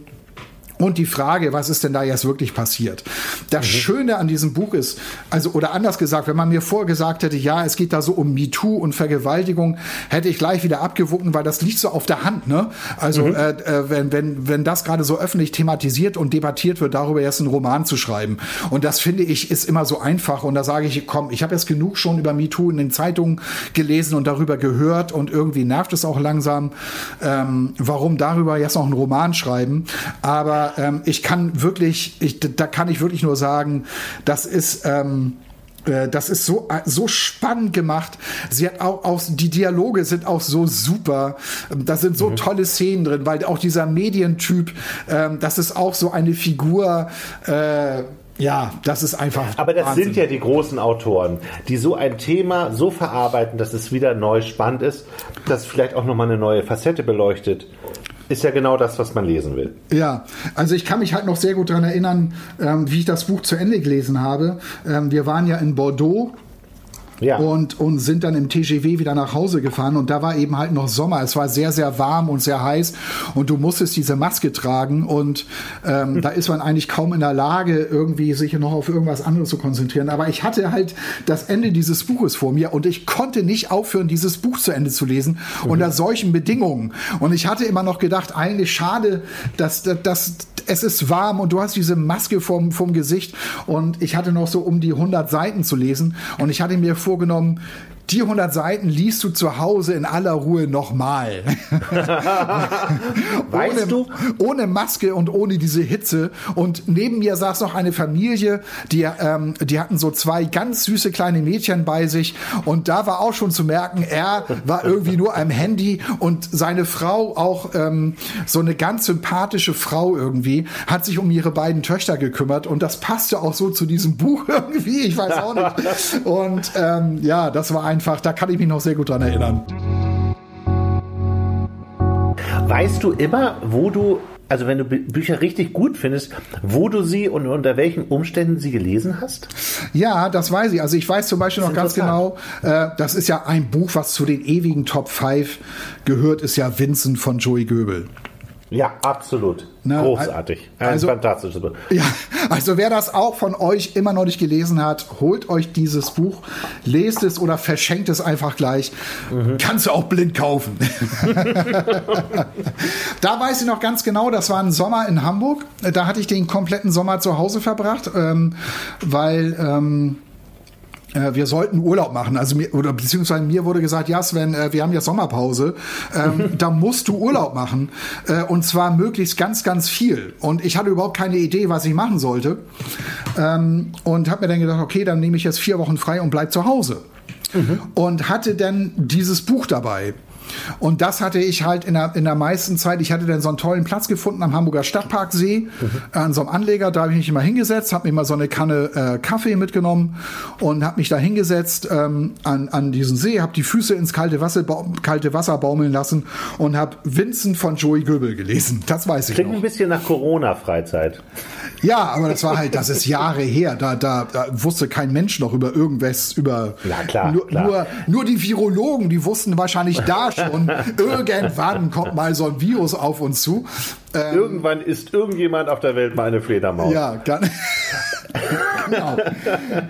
S2: und die Frage, was ist denn da jetzt wirklich passiert? Das mhm. Schöne an diesem Buch ist, also oder anders gesagt, wenn man mir vorgesagt hätte, ja, es geht da so um MeToo und Vergewaltigung, hätte ich gleich wieder abgewunken, weil das liegt so auf der Hand. Ne? Also mhm. äh, äh, wenn, wenn, wenn das gerade so öffentlich thematisiert und debattiert wird, darüber jetzt einen Roman zu schreiben. Und das finde ich ist immer so einfach. Und da sage ich, komm, ich habe jetzt genug schon über MeToo in den Zeitungen gelesen und darüber gehört und irgendwie nervt es auch langsam. Ähm, warum darüber jetzt noch einen Roman schreiben? Aber ähm, ich kann wirklich, ich, da kann ich wirklich nur sagen, das ist, ähm, äh, das ist so, so spannend gemacht. Sie hat auch, auch, die Dialoge sind auch so super. Da sind so mhm. tolle Szenen drin, weil auch dieser Medientyp, ähm, das ist auch so eine Figur, äh, ja, das ist einfach.
S1: Aber das Wahnsinn. sind ja die großen Autoren, die so ein Thema so verarbeiten, dass es wieder neu spannend ist, dass vielleicht auch nochmal eine neue Facette beleuchtet ist ja genau das, was man lesen will.
S2: Ja, also ich kann mich halt noch sehr gut daran erinnern, ähm, wie ich das Buch zu Ende gelesen habe. Ähm, wir waren ja in Bordeaux ja. und, und sind dann im TGW wieder nach Hause gefahren und da war eben halt noch Sommer. Es war sehr, sehr warm und sehr heiß und du musstest diese Maske tragen und ähm, da ist man eigentlich kaum in der Lage, irgendwie sich noch auf irgendwas anderes zu konzentrieren. Aber ich hatte halt das Ende dieses Buches vor mir und ich konnte nicht aufhören, dieses Buch zu Ende zu lesen mhm. unter solchen Bedingungen. Und ich hatte immer noch gedacht, eigentlich schade, dass, dass, dass es ist warm und du hast diese Maske vom, vom Gesicht. Und ich hatte noch so um die 100 Seiten zu lesen. Und ich hatte mir vorgenommen, die 100 Seiten liest du zu Hause in aller Ruhe nochmal.
S1: weißt
S2: ohne,
S1: du?
S2: Ohne Maske und ohne diese Hitze. Und neben mir saß noch eine Familie, die, ähm, die hatten so zwei ganz süße kleine Mädchen bei sich. Und da war auch schon zu merken, er war irgendwie nur am Handy und seine Frau auch ähm, so eine ganz sympathische Frau irgendwie, hat sich um ihre beiden Töchter gekümmert. Und das passte auch so zu diesem Buch irgendwie. Ich weiß auch nicht. Und ähm, ja, das war ein einfach, da kann ich mich noch sehr gut dran erinnern.
S1: weißt du immer, wo du also wenn du Bücher richtig gut findest, wo du sie und unter welchen Umständen sie gelesen hast?
S2: Ja, das weiß ich. Also ich weiß zum Beispiel noch ganz genau, äh, das ist ja ein Buch, was zu den ewigen Top 5 gehört, ist ja Vincent von Joey Göbel.
S1: Ja, absolut. Na, Großartig. Ein
S2: also,
S1: fantastisches Buch.
S2: Ja, also wer das auch von euch immer noch nicht gelesen hat, holt euch dieses Buch, lest es oder verschenkt es einfach gleich. Mhm. Kannst du auch blind kaufen. da weiß ich noch ganz genau, das war ein Sommer in Hamburg. Da hatte ich den kompletten Sommer zu Hause verbracht, ähm, weil ähm, äh, wir sollten Urlaub machen. Also mir, oder beziehungsweise mir wurde gesagt, ja Sven, äh, wir haben ja Sommerpause, ähm, da musst du Urlaub machen äh, und zwar möglichst ganz, ganz viel. Und ich hatte überhaupt keine Idee, was ich machen sollte ähm, und habe mir dann gedacht, okay, dann nehme ich jetzt vier Wochen frei und bleib zu Hause. Mhm. Und hatte dann dieses Buch dabei. Und das hatte ich halt in der, in der meisten Zeit. Ich hatte dann so einen tollen Platz gefunden am Hamburger Stadtparksee, mhm. an so einem Anleger. Da habe ich mich immer hingesetzt, habe mir mal so eine Kanne äh, Kaffee mitgenommen und habe mich da hingesetzt ähm, an, an diesen See, habe die Füße ins kalte Wasser, kalte Wasser baumeln lassen und habe Vincent von Joey Göbel gelesen. Das weiß ich
S1: Klingt
S2: noch.
S1: ein bisschen nach Corona-Freizeit.
S2: Ja, aber das war halt, das ist Jahre her. Da, da, da wusste kein Mensch noch über irgendwas, über
S1: ja, klar,
S2: nur,
S1: klar.
S2: nur, nur die Virologen, die wussten wahrscheinlich da schon, irgendwann kommt mal so ein Virus auf uns zu.
S1: Ähm, Irgendwann ist irgendjemand auf der Welt mal eine Fledermaus.
S2: Ja, ganz.
S1: genau.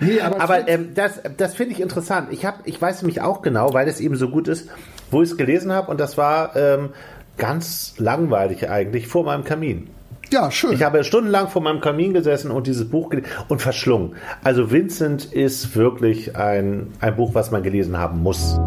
S1: Nee, aber, aber ähm, das, das finde ich interessant. Ich, hab, ich weiß nämlich auch genau, weil es eben so gut ist, wo ich es gelesen habe und das war ähm, ganz langweilig eigentlich vor meinem Kamin.
S2: Ja, schön.
S1: Ich habe stundenlang vor meinem Kamin gesessen und dieses Buch gelesen und verschlungen. Also Vincent ist wirklich ein, ein Buch, was man gelesen haben muss.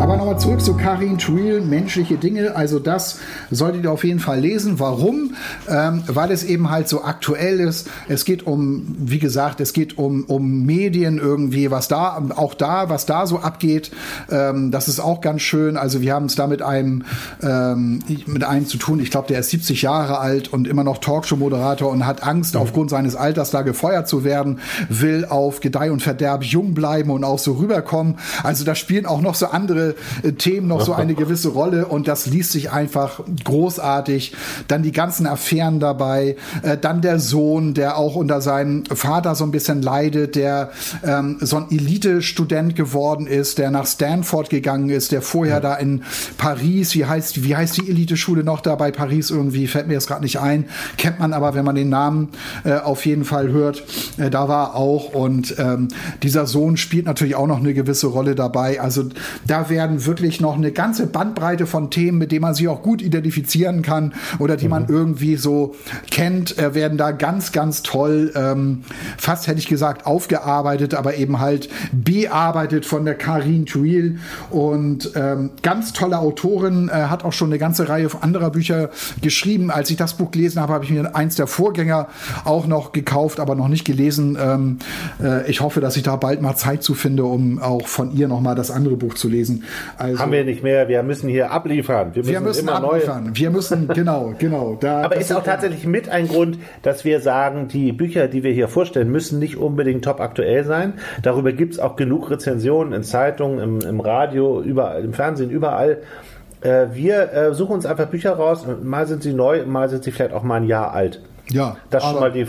S2: Aber nochmal zurück zu Karin Truil, menschliche Dinge. Also das solltet ihr auf jeden Fall lesen. Warum? Ähm, weil es eben halt so aktuell ist. Es geht um, wie gesagt, es geht um, um Medien irgendwie, was da, auch da, was da so abgeht. Ähm, das ist auch ganz schön. Also wir haben es da mit einem, ähm, mit einem zu tun. Ich glaube, der ist 70 Jahre alt und immer noch Talkshow-Moderator und hat Angst, aufgrund seines Alters da gefeuert zu werden, will auf Gedeih und Verderb jung bleiben und auch so rüberkommen. Also da spielen auch noch so andere äh, Themen noch so eine gewisse Rolle und das liest sich einfach großartig. Dann die ganzen Affären dabei, äh, dann der Sohn, der auch unter seinem Vater so ein bisschen leidet, der ähm, so ein Elite-Student geworden ist, der nach Stanford gegangen ist, der vorher ja. da in Paris, wie heißt, wie heißt die Elite-Schule noch da bei Paris irgendwie, fällt mir jetzt gerade nicht ein, kennt man aber, wenn man den Namen äh, auf jeden Fall hört, äh, da war auch und ähm, dieser Sohn spielt natürlich auch noch eine gewisse Rolle dabei. Also da wäre werden wirklich noch eine ganze Bandbreite von Themen, mit denen man sich auch gut identifizieren kann oder die mhm. man irgendwie so kennt, äh, werden da ganz, ganz toll, ähm, fast hätte ich gesagt, aufgearbeitet, aber eben halt bearbeitet von der Karin Thuil und ähm, ganz tolle Autorin, äh, hat auch schon eine ganze Reihe anderer Bücher geschrieben. Als ich das Buch gelesen habe, habe ich mir eins der Vorgänger auch noch gekauft, aber noch nicht gelesen. Ähm, äh, ich hoffe, dass ich da bald mal Zeit zu finde, um auch von ihr noch mal das andere Buch zu lesen.
S1: Also, Haben wir nicht mehr. Wir müssen hier abliefern.
S2: Wir müssen, wir müssen immer abliefern. Neue. Wir müssen, genau, genau.
S1: Da, Aber ist auch tatsächlich mit ein Grund, dass wir sagen, die Bücher, die wir hier vorstellen, müssen nicht unbedingt top aktuell sein. Darüber gibt es auch genug Rezensionen in Zeitungen, im, im Radio, überall, im Fernsehen, überall äh, wir äh, suchen uns einfach Bücher raus. Mal sind sie neu, mal sind sie vielleicht auch mal ein Jahr alt.
S2: Ja.
S1: Das schon mal die,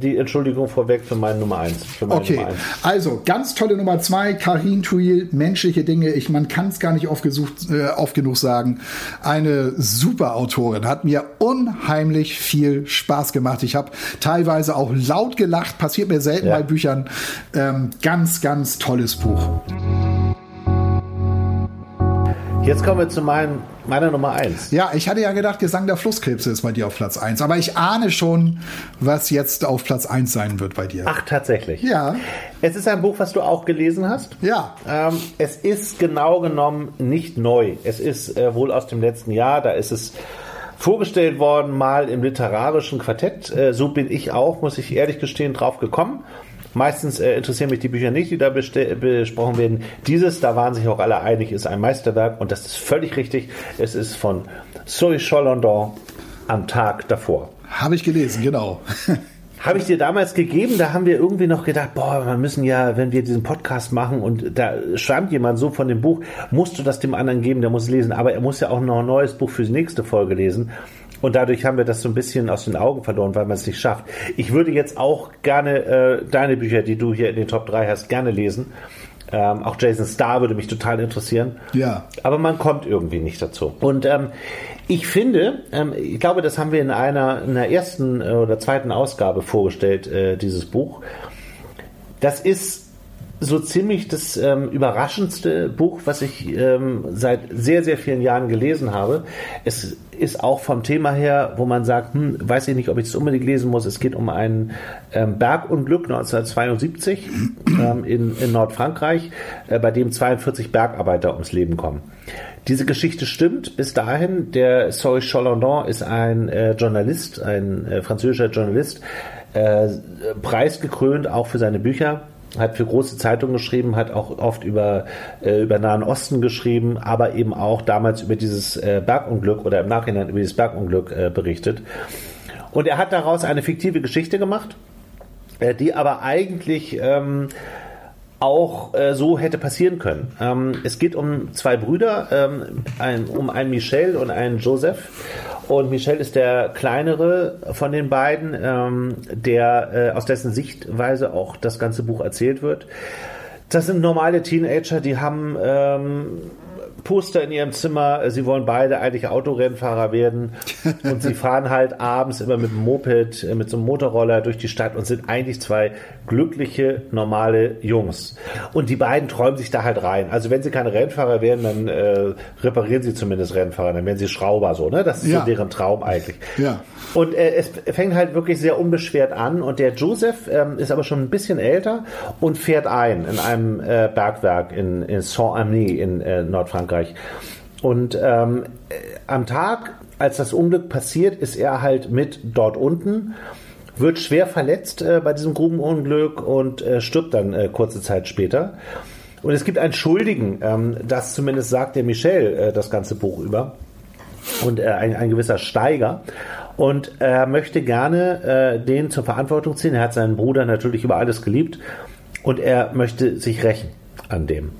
S1: die Entschuldigung vorweg für meine Nummer 1.
S2: Okay, Nummer eins. also ganz tolle Nummer 2, Karin Thuil, menschliche Dinge. Ich, man kann es gar nicht oft, gesucht, äh, oft genug sagen. Eine super Autorin, hat mir unheimlich viel Spaß gemacht. Ich habe teilweise auch laut gelacht, passiert mir selten ja. bei Büchern. Ähm, ganz, ganz tolles Buch.
S1: Jetzt kommen wir zu meinem, meiner Nummer 1.
S2: Ja, ich hatte ja gedacht, Gesang der Flusskrebse ist bei dir auf Platz 1. Aber ich ahne schon, was jetzt auf Platz 1 sein wird bei dir.
S1: Ach, tatsächlich.
S2: Ja.
S1: Es ist ein Buch, was du auch gelesen hast.
S2: Ja.
S1: Ähm, es ist genau genommen nicht neu. Es ist äh, wohl aus dem letzten Jahr. Da ist es vorgestellt worden, mal im literarischen Quartett. Äh, so bin ich auch, muss ich ehrlich gestehen, drauf gekommen. Meistens äh, interessieren mich die Bücher nicht, die da besprochen werden. Dieses, da waren sich auch alle einig, ist ein Meisterwerk und das ist völlig richtig. Es ist von Zoe Cholondon am Tag davor.
S2: Habe ich gelesen, genau.
S1: Habe ich dir damals gegeben, da haben wir irgendwie noch gedacht, boah, wir müssen ja, wenn wir diesen Podcast machen und da schwärmt jemand so von dem Buch, musst du das dem anderen geben, der muss es lesen. Aber er muss ja auch noch ein neues Buch für die nächste Folge lesen. Und dadurch haben wir das so ein bisschen aus den Augen verloren, weil man es nicht schafft. Ich würde jetzt auch gerne äh, deine Bücher, die du hier in den Top 3 hast, gerne lesen. Ähm, auch Jason Starr würde mich total interessieren.
S2: Ja.
S1: Aber man kommt irgendwie nicht dazu. Und ähm, ich finde, ähm, ich glaube, das haben wir in einer, in der ersten äh, oder zweiten Ausgabe vorgestellt, äh, dieses Buch. Das ist so ziemlich das ähm, überraschendste Buch, was ich ähm, seit sehr, sehr vielen Jahren gelesen habe. Es ist auch vom Thema her, wo man sagt, hm, weiß ich nicht, ob ich es unbedingt lesen muss. Es geht um ein ähm, Bergunglück 1972 ähm, in, in Nordfrankreich, äh, bei dem 42 Bergarbeiter ums Leben kommen. Diese Geschichte stimmt bis dahin. Der Soy Cholondon ist ein äh, Journalist, ein äh, französischer Journalist, äh, preisgekrönt auch für seine Bücher hat für große Zeitungen geschrieben, hat auch oft über, äh, über Nahen Osten geschrieben, aber eben auch damals über dieses äh, Bergunglück oder im Nachhinein über dieses Bergunglück äh, berichtet. Und er hat daraus eine fiktive Geschichte gemacht, äh, die aber eigentlich ähm, auch äh, so hätte passieren können. Ähm, es geht um zwei Brüder, ähm, ein, um einen Michel und einen Joseph. Und Michel ist der kleinere von den beiden, ähm, der äh, aus dessen Sichtweise auch das ganze Buch erzählt wird. Das sind normale Teenager, die haben ähm, Poster in ihrem Zimmer. Sie wollen beide eigentlich Autorennfahrer werden. Und sie fahren halt abends immer mit dem Moped, äh, mit so einem Motorroller durch die Stadt und sind eigentlich zwei glückliche, normale Jungs. Und die beiden träumen sich da halt rein. Also wenn sie keine Rennfahrer werden, dann äh, reparieren sie zumindest Rennfahrer, dann werden sie Schrauber so, ne? Das ist
S2: Ja.
S1: so deren Traum eigentlich.
S2: Ja.
S1: Und äh, es fängt halt wirklich sehr unbeschwert an und der Joseph ähm, ist aber schon ein bisschen älter und fährt ein in einem äh, Bergwerk in, in Saint-Amny in äh, Nordfrankreich. Und ähm, äh, am Tag, als das Unglück passiert, ist er halt mit dort unten, wird schwer verletzt äh, bei diesem Grubenunglück und äh, stirbt dann äh, kurze Zeit später. Und es gibt einen Schuldigen, ähm, das zumindest sagt der Michel äh, das ganze Buch über und äh, ein, ein gewisser Steiger. Und er möchte gerne den zur Verantwortung ziehen. Er hat seinen Bruder natürlich über alles geliebt und er möchte sich rächen an dem.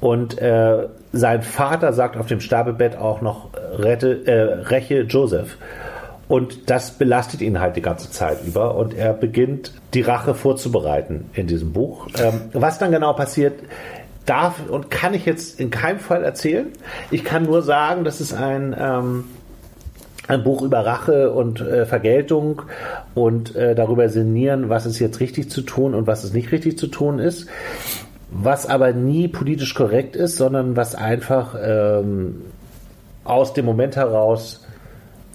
S1: Und äh, sein Vater sagt auf dem Sterbebett auch noch, rette, äh, räche Joseph. Und das belastet ihn halt die ganze Zeit über. Und er beginnt die Rache vorzubereiten in diesem Buch. Ähm, was dann genau passiert, darf und kann ich jetzt in keinem Fall erzählen. Ich kann nur sagen, das ist ein, ähm, ein Buch über Rache und äh, Vergeltung und äh, darüber sinnieren, was ist jetzt richtig zu tun und was ist nicht richtig zu tun ist. Was aber nie politisch korrekt ist, sondern was einfach ähm, aus dem Moment heraus,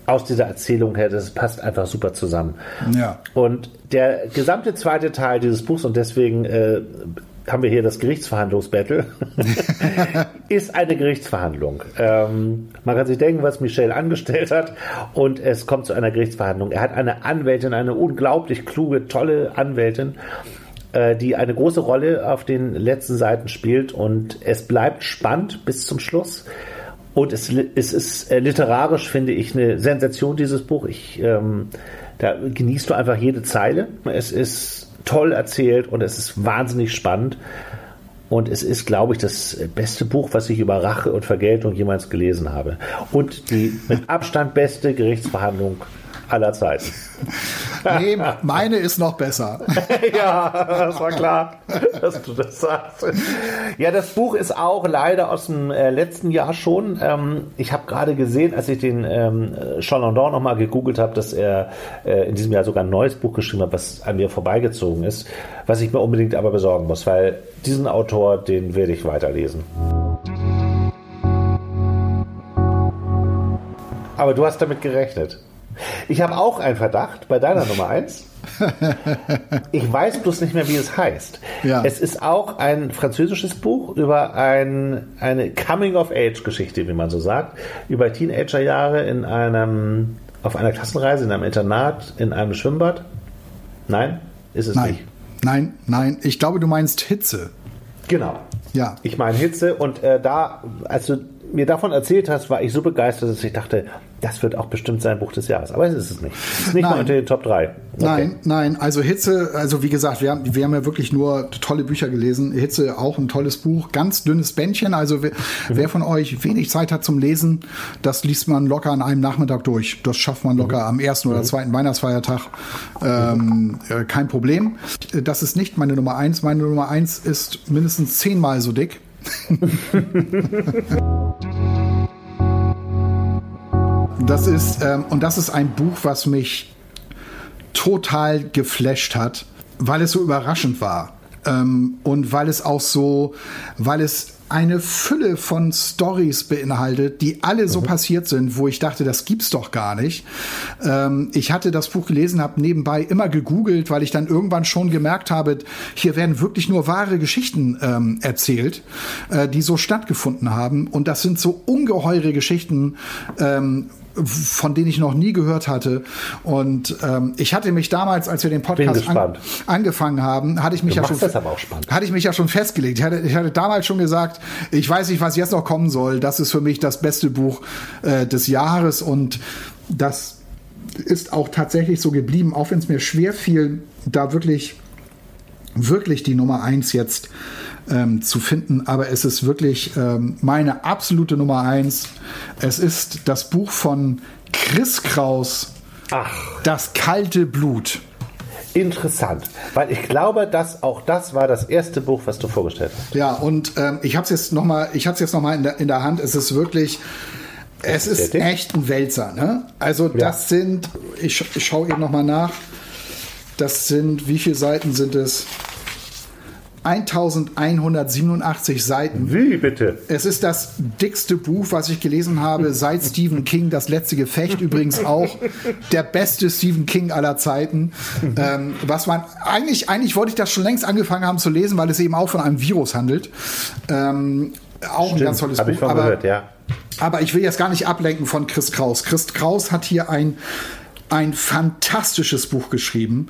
S1: aus dieser Erzählung her, das passt einfach super zusammen.
S2: Ja.
S1: Und der gesamte zweite Teil dieses Buchs, und deswegen äh, haben wir hier das Gerichtsverhandlungsbattle, ist eine Gerichtsverhandlung. Ähm, man kann sich denken, was Michel angestellt hat, und es kommt zu einer Gerichtsverhandlung. Er hat eine Anwältin, eine unglaublich kluge, tolle Anwältin, äh, die eine große Rolle auf den letzten Seiten spielt, und es bleibt spannend bis zum Schluss. Und es, es ist äh, literarisch, finde ich, eine Sensation, dieses Buch. Ich, ähm, da genießt du einfach jede Zeile. Es ist toll erzählt und es ist wahnsinnig spannend. Und es ist, glaube ich, das beste Buch, was ich über Rache und Vergeltung jemals gelesen habe. Und die mit Abstand beste Gerichtsverhandlung aller Zeiten.
S2: Nee, meine ist noch besser.
S1: ja, das war klar, dass du das sagst. Ja, das Buch ist auch leider aus dem äh, letzten Jahr schon. Ähm, ich habe gerade gesehen, als ich den ähm, Chalandon nochmal gegoogelt habe, dass er äh, in diesem Jahr sogar ein neues Buch geschrieben hat, was an mir vorbeigezogen ist, was ich mir unbedingt aber besorgen muss, weil diesen Autor, den werde ich weiterlesen. Aber du hast damit gerechnet. Ich habe auch einen Verdacht bei deiner Nummer 1. Ich weiß bloß nicht mehr, wie es heißt.
S2: Ja.
S1: Es ist auch ein französisches Buch über ein, eine Coming-of-Age-Geschichte, wie man so sagt, über Teenagerjahre in einem, auf einer Klassenreise, in einem Internat, in einem Schwimmbad. Nein, ist es
S2: Nein,
S1: nicht.
S2: nein, nein. Ich glaube, du meinst Hitze.
S1: Genau.
S2: Ja.
S1: Ich meine Hitze und äh, da, als du mir davon erzählt hast, war ich so begeistert, dass ich dachte, das wird auch bestimmt sein Buch des Jahres. Aber es ist es nicht. Es ist nicht
S2: Nein.
S1: mal unter den Top 3. Okay.
S2: Nein, nein, also Hitze, also wie gesagt, wir haben, wir haben ja wirklich nur tolle Bücher gelesen. Hitze auch ein tolles Buch, ganz dünnes Bändchen. Also wer,
S1: Mhm.
S2: wer von euch wenig Zeit hat zum Lesen, das liest man locker an einem Nachmittag durch. Das schafft man locker
S1: Mhm.
S2: am ersten oder zweiten Weihnachtsfeiertag. Ähm, äh, kein Problem. Das ist nicht meine Nummer eins. Meine Nummer eins ist mindestens zehnmal so dick. Das ist, ähm, und das ist ein Buch, was mich total geflasht hat, weil es so überraschend war. Ähm, und weil es auch so, weil es eine Fülle von Stories beinhaltet, die alle so passiert sind, wo ich dachte, das gibt's doch gar nicht. Ähm, ich hatte das Buch gelesen, habe nebenbei immer gegoogelt, weil ich dann irgendwann schon gemerkt habe, hier werden wirklich nur wahre Geschichten ähm, erzählt, äh, die so stattgefunden haben. Und das sind so ungeheure Geschichten, ähm, von denen ich noch nie gehört hatte. Und ähm, ich hatte mich damals, als wir den Podcast an, angefangen haben, hatte ich mich
S1: Du
S2: ja schon hatte ich mich ja schon festgelegt. Ich hatte, ich hatte damals schon gesagt, ich weiß nicht, was jetzt noch kommen soll. Das ist für mich das beste Buch äh, des Jahres und das ist auch tatsächlich so geblieben, auch wenn es mir schwer fiel, da wirklich wirklich die Nummer eins jetzt ähm, zu finden, aber es ist wirklich ähm, meine absolute Nummer eins. Es ist das Buch von Chris Kraus,
S1: Ach,
S2: Das kalte Blut.
S1: interessant. Weil ich glaube, dass auch das war das erste Buch, was du vorgestellt hast.
S2: Ja, und ähm, ich habe es jetzt nochmal, jetzt noch mal in der, in der Hand. Es ist wirklich, es
S1: ist dick.
S2: echt ein Wälzer. Ne? Also das sind, ich, ich schaue eben noch mal nach. Das sind, wie viele Seiten sind es? 1187 Seiten.
S1: Wie bitte?
S2: Es ist das dickste Buch, was ich gelesen habe seit Stephen King, Das letzte Gefecht. Übrigens auch der beste Stephen King aller Zeiten. Ähm, was man eigentlich, eigentlich wollte ich das schon längst angefangen haben zu lesen, weil es eben auch von einem Virus handelt. Ähm, auch ein ganz tolles
S1: ich
S2: Buch.
S1: von
S2: Aber,
S1: gehört, ja.
S2: aber ich will jetzt gar nicht ablenken von Chris Kraus. Chris Kraus hat hier ein, ein fantastisches Buch geschrieben.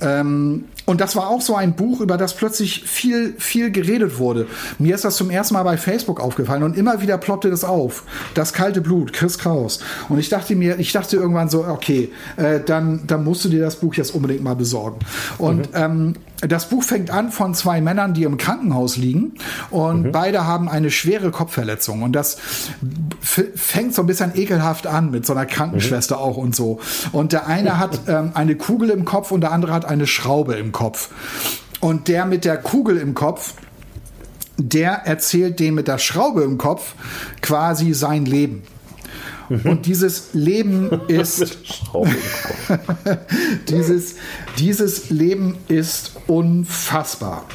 S2: Ähm, und das war auch so ein Buch, über das plötzlich viel, viel geredet wurde. Mir ist das zum ersten Mal bei Facebook aufgefallen und immer wieder ploppte das auf. Das kalte Blut, Chris Kraus. Und ich dachte mir, ich dachte irgendwann so, okay, äh, dann, dann musst du dir das Buch jetzt unbedingt mal besorgen. Und ähm, das Buch fängt an von zwei Männern, die im Krankenhaus liegen und beide haben eine schwere Kopfverletzung und das fängt so ein bisschen ekelhaft an mit so einer Krankenschwester auch und so. Und der eine hat ähm, eine Kugel im Kopf und der andere hat eine Schraube im Kopf. Und der mit der Kugel im Kopf, der erzählt dem mit der Schraube im Kopf quasi sein Leben. Und dieses Leben ist dieses, dieses Leben ist unfassbar.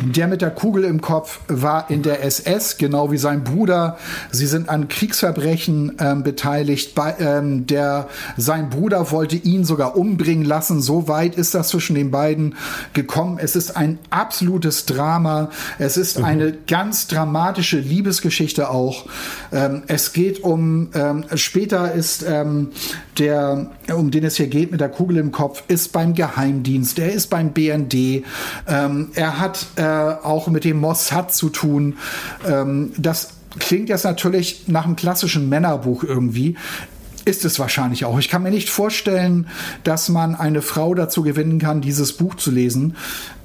S2: Der mit der Kugel im Kopf war in der SS, genau wie sein Bruder. Sie sind an Kriegsverbrechen ähm, beteiligt. Bei, ähm, der, sein Bruder wollte ihn sogar umbringen lassen. So weit ist das zwischen den beiden gekommen. Es ist ein absolutes Drama. Es ist eine ganz dramatische Liebesgeschichte auch. Ähm, es geht um, ähm, später ist ähm, der, um den es hier geht mit der Kugel im Kopf, ist beim Geheimdienst, er ist beim BND, ähm, er hat äh, auch mit dem Mossad zu tun. Ähm, das klingt jetzt natürlich nach einem klassischen Männerbuch irgendwie. Ist es wahrscheinlich auch. Ich kann mir nicht vorstellen, dass man eine Frau dazu gewinnen kann, dieses Buch zu lesen.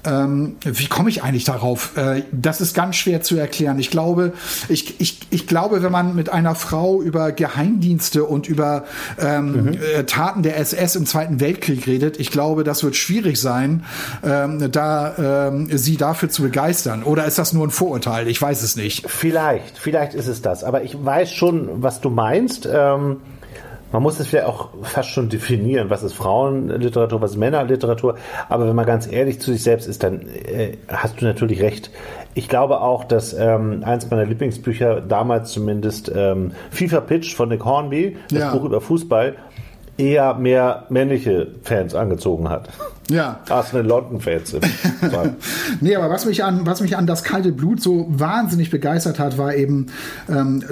S2: Ähm, wie komme ich eigentlich darauf? Äh, das ist ganz schwer zu erklären. Ich glaube, ich, ich, ich glaube, wenn man mit einer Frau über Geheimdienste und über ähm, äh, Taten der SS im Zweiten Weltkrieg redet, ich glaube, das wird schwierig sein, ähm, da ähm, sie dafür zu begeistern. Oder ist das nur ein Vorurteil? Ich weiß es nicht.
S1: Vielleicht, vielleicht ist es das. Aber ich weiß schon, was du meinst. Ähm, man muss es ja auch fast schon definieren, was ist Frauenliteratur, was ist Männerliteratur. Aber wenn man ganz ehrlich zu sich selbst ist, dann äh, hast du natürlich recht. Ich glaube auch, dass ähm, eins meiner Lieblingsbücher, damals zumindest ähm, FIFA Pitch von Nick Hornby, das
S2: Ja.
S1: Buch über Fußball, eher mehr männliche Fans angezogen hat.
S2: Ja.
S1: Eine London-Fans
S2: nee, aber was mich, an, was mich an das kalte Blut so wahnsinnig begeistert hat, war eben ähm,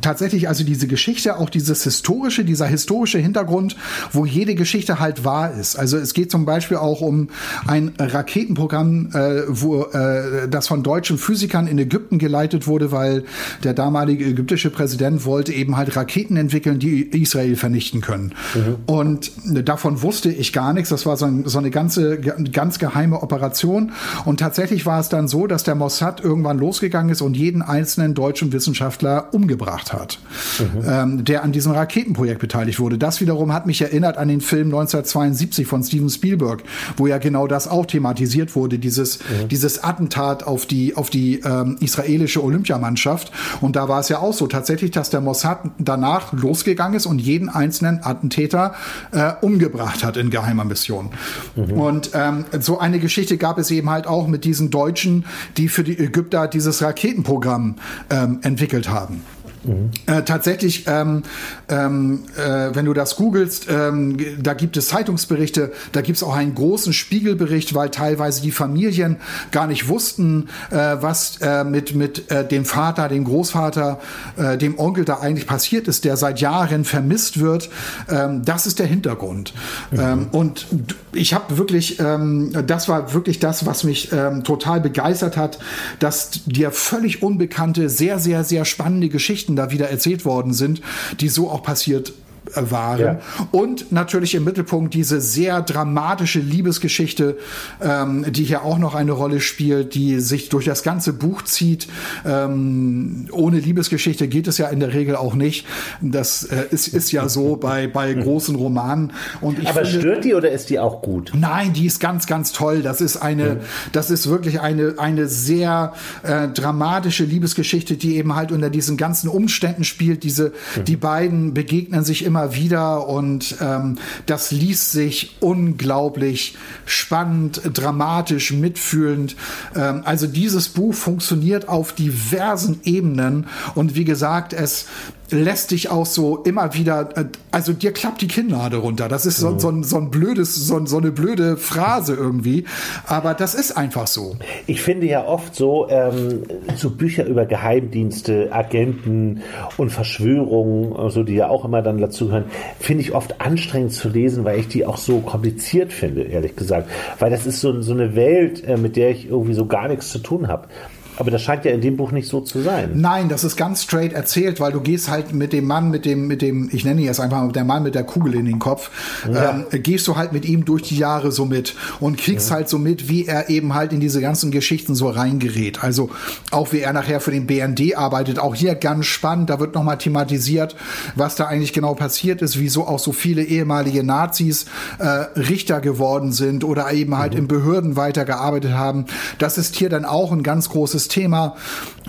S2: tatsächlich also diese Geschichte, auch dieses historische, dieser historische Hintergrund, wo jede Geschichte halt wahr ist. Also es geht zum Beispiel auch um ein Raketenprogramm, äh, wo äh, das von deutschen Physikern in Ägypten geleitet wurde, weil der damalige ägyptische Präsident wollte eben halt Raketen entwickeln, die Israel vernichten können. Mhm. Und davon wusste ich gar nichts. Das war so, ein, so eine ganze ganz geheime Operation. Und tatsächlich war es dann so, dass der Mossad irgendwann losgegangen ist und jeden einzelnen deutschen Wissenschaftler umgebracht hat, mhm. ähm, der an diesem Raketenprojekt beteiligt wurde. Das wiederum hat mich erinnert an den Film 1972 von Steven Spielberg, wo ja genau das auch thematisiert wurde, dieses, mhm. dieses Attentat auf die, auf die ähm, israelische Olympiamannschaft. Und da war es ja auch so tatsächlich, dass der Mossad danach losgegangen ist und jeden einzelnen Attentäter äh, umgebracht hat in geheimer Mission. Mhm. Und ähm, so eine Geschichte gab es eben halt auch mit diesen Deutschen, die für die Ägypter dieses Raketenprogramm ähm, entwickelt haben. Mhm. Äh, tatsächlich, ähm, ähm, äh, wenn du das googelst, ähm, da gibt es Zeitungsberichte, da gibt es auch einen großen Spiegelbericht, weil teilweise die Familien gar nicht wussten, äh, was äh, mit, mit äh, dem Vater, dem Großvater, äh, dem Onkel da eigentlich passiert ist, der seit Jahren vermisst wird. Ähm, das ist der Hintergrund. Mhm. Ähm, und ich habe wirklich, ähm, das war wirklich das, was mich total begeistert hat, dass dir völlig unbekannte, sehr, sehr, sehr spannende Geschichten Geschichten da wieder erzählt worden sind, die so auch passiert waren. Ja. Und natürlich im Mittelpunkt diese sehr dramatische Liebesgeschichte, ähm, die hier auch noch eine Rolle spielt, die sich durch das ganze Buch zieht. Ähm, ohne Liebesgeschichte geht es ja in der Regel auch nicht. Das äh, ist, ist ja so bei, bei großen Romanen. Und
S1: Aber finde, stört die oder ist die auch gut?
S2: Nein, die ist ganz, ganz toll. Das ist eine, mhm. das ist wirklich eine, eine sehr äh, dramatische Liebesgeschichte, die eben halt unter diesen ganzen Umständen spielt. Diese, mhm. die beiden begegnen sich immer immer wieder und ähm, das liest sich unglaublich spannend, dramatisch, mitfühlend. Ähm, also dieses Buch funktioniert auf diversen Ebenen und wie gesagt, es lässt dich auch so immer wieder, äh, also dir klappt die Kinnlade runter. Das ist so, mhm. so, so ein blödes, so, so, eine blöde Phrase irgendwie, aber das ist einfach so.
S1: Ich finde ja oft so, ähm, so Bücher über Geheimdienste, Agenten und Verschwörungen, also die ja auch immer dann dazu gehören, finde ich oft anstrengend zu lesen, weil ich die auch so kompliziert finde, ehrlich gesagt. Weil das ist so, so eine Welt, äh, mit der ich irgendwie so gar nichts zu tun habe. Aber das scheint ja in dem Buch nicht so zu sein.
S2: Nein, das ist ganz straight erzählt, weil du gehst halt mit dem Mann, mit dem, mit dem, ich nenne ihn jetzt einfach mal der Mann mit der Kugel in den Kopf, ja. ähm, gehst du halt mit ihm durch die Jahre so mit und kriegst ja. halt so mit, wie er eben halt in diese ganzen Geschichten so reingerät. Also auch wie er nachher für den BND arbeitet, auch hier ganz spannend, da wird nochmal thematisiert, was da eigentlich genau passiert ist, wieso auch so viele ehemalige Nazis äh, Richter geworden sind oder eben halt mhm. in Behörden weitergearbeitet haben. Das ist hier dann auch ein ganz großes komplexes Thema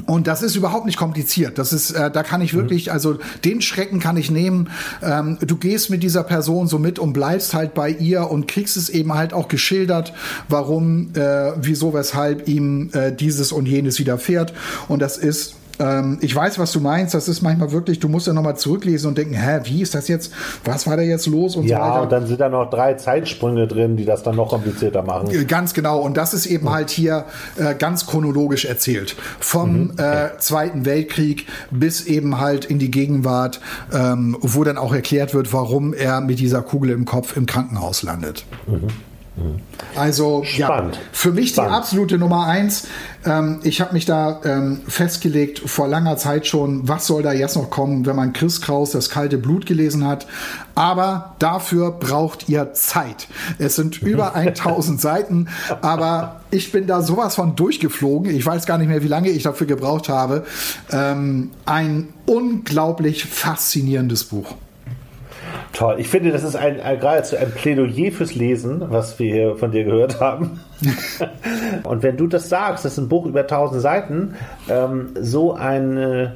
S2: und das ist überhaupt nicht kompliziert. Das ist, äh, da kann ich wirklich, also den Schrecken kann ich nehmen. Ähm, du gehst mit dieser Person so mit und bleibst halt bei ihr und kriegst es eben halt auch geschildert, warum, äh, wieso, weshalb ihm äh, dieses und jenes widerfährt. Und das ist ähm, ich weiß, was du meinst. Das ist manchmal wirklich, du musst ja nochmal zurücklesen und denken, hä, wie ist das jetzt? Was war da jetzt los?
S1: Und ja, so weiter. und dann sind da noch drei Zeitsprünge drin, die das dann noch komplizierter machen.
S2: Äh, ganz genau. Und das ist eben mhm. halt hier äh, ganz chronologisch erzählt. Vom mhm. äh, Zweiten Weltkrieg bis eben halt in die Gegenwart, ähm, wo dann auch erklärt wird, warum er mit dieser Kugel im Kopf im Krankenhaus landet. Mhm. Also Spannend. ja, für mich Spannend. die absolute Nummer eins. Ähm, ich habe mich da ähm, festgelegt vor langer Zeit schon, was soll da jetzt noch kommen, wenn man Chris Kraus das kalte Blut gelesen hat. Aber dafür braucht ihr Zeit. Es sind über 1000 Seiten, aber ich bin da sowas von durchgeflogen. Ich weiß gar nicht mehr, wie lange ich dafür gebraucht habe. Ähm, ein unglaublich faszinierendes Buch.
S1: Toll. Ich finde, das ist ein, ein geradezu ein Plädoyer fürs Lesen, was wir hier von dir gehört haben. Und wenn du das sagst, das ist ein Buch über 1000 Seiten, ähm, so eine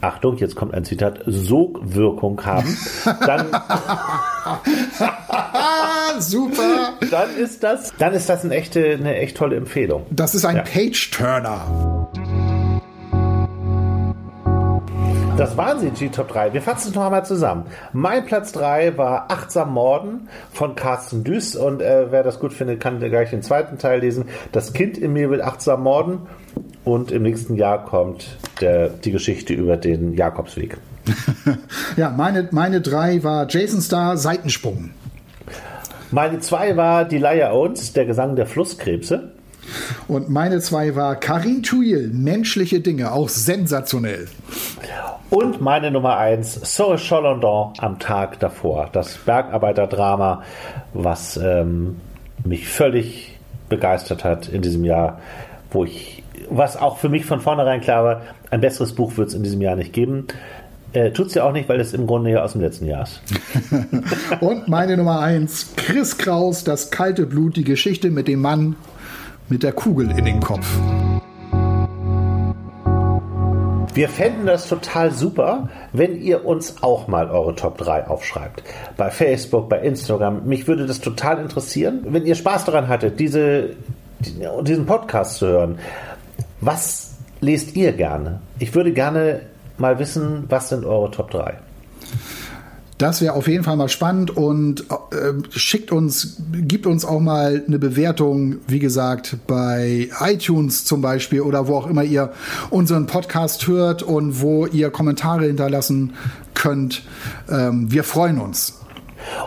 S1: Achtung, jetzt kommt ein Zitat, Sogwirkung haben, dann
S2: super.
S1: Dann ist das, dann ist das eine echte, eine echt tolle Empfehlung.
S2: Das ist ein ja. Page-Turner.
S1: Das waren sie, die Top 3. Wir fassen es noch einmal zusammen. Mein Platz 3 war Achtsam Morden von Carsten Düß und äh, wer das gut findet, kann gleich den zweiten Teil lesen. Das Kind in mir will achtsam morden und im nächsten Jahr kommt der, die Geschichte über den Jakobsweg.
S2: ja, meine, meine drei war Jason Star, Seitensprung.
S1: Meine zwei war Die Laia Owens, der Gesang der Flusskrebse.
S2: Und meine zwei war Karin Thuil, Menschliche Dinge, auch sensationell.
S1: Und meine Nummer eins, Soul Cholondon am Tag davor. Das Bergarbeiterdrama, was ähm, mich völlig begeistert hat in diesem Jahr, wo ich, was auch für mich von vornherein klar war, ein besseres Buch wird es in diesem Jahr nicht geben. Äh, es ja auch nicht, weil es im Grunde ja aus dem letzten Jahr ist.
S2: Und meine Nummer eins, Chris Kraus, Das kalte Blut, die Geschichte mit dem Mann mit der Kugel in den Kopf.
S1: Wir fänden das total super, wenn ihr uns auch mal eure Top 3 aufschreibt. Bei Facebook, bei Instagram. Mich würde das total interessieren. Wenn ihr Spaß daran hattet, diese, diesen Podcast zu hören, was lest ihr gerne? Ich würde gerne mal wissen, was sind eure Top 3?
S2: Das wäre auf jeden Fall mal spannend und äh, schickt uns, gibt uns auch mal eine Bewertung, wie gesagt, bei iTunes zum Beispiel oder wo auch immer ihr unseren Podcast hört und wo ihr Kommentare hinterlassen könnt. Ähm, wir freuen uns.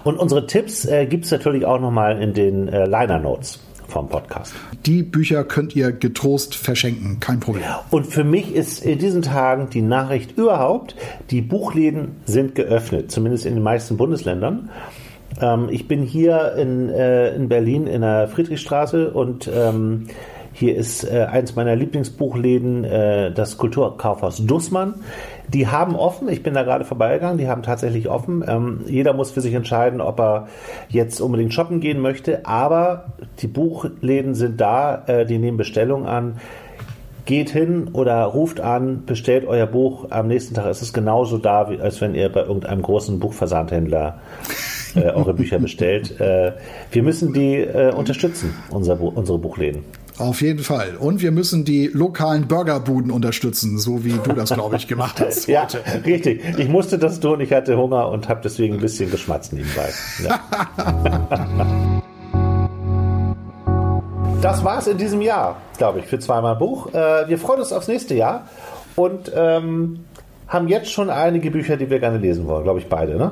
S1: Und unsere Tipps äh, gibt es natürlich auch nochmal in den äh, Liner Notes vom Podcast.
S2: Die Bücher könnt ihr getrost verschenken, kein Problem.
S1: Und für mich ist in diesen Tagen die Nachricht überhaupt, die Buchläden sind geöffnet, zumindest in den meisten Bundesländern. Ähm, ich bin hier in, äh, in Berlin in der Friedrichstraße und ähm, hier ist äh, eins meiner Lieblingsbuchläden, äh, das Kulturkaufhaus Dussmann. Die haben offen, ich bin da gerade vorbeigegangen, die haben tatsächlich offen. Ähm, jeder muss für sich entscheiden, ob er jetzt unbedingt shoppen gehen möchte, aber die Buchläden sind da, äh, die nehmen Bestellungen an. Geht hin oder ruft an, bestellt euer Buch. Am nächsten Tag ist es genauso da, wie, als wenn ihr bei irgendeinem großen Buchversandhändler äh, eure Bücher bestellt. Äh, wir müssen die äh, unterstützen, unser, unsere Buchläden.
S2: Auf jeden Fall. Und wir müssen die lokalen Burgerbuden unterstützen, so wie du das, glaube ich, gemacht hast.
S1: ja, richtig. Ich musste das tun. Ich hatte Hunger und habe deswegen ein bisschen geschmatzt nebenbei. Ja. das war's in diesem Jahr, glaube ich, für zweimal Buch. Äh, wir freuen uns aufs nächste Jahr und ähm, haben jetzt schon einige Bücher, die wir gerne lesen wollen, glaube ich, beide, ne?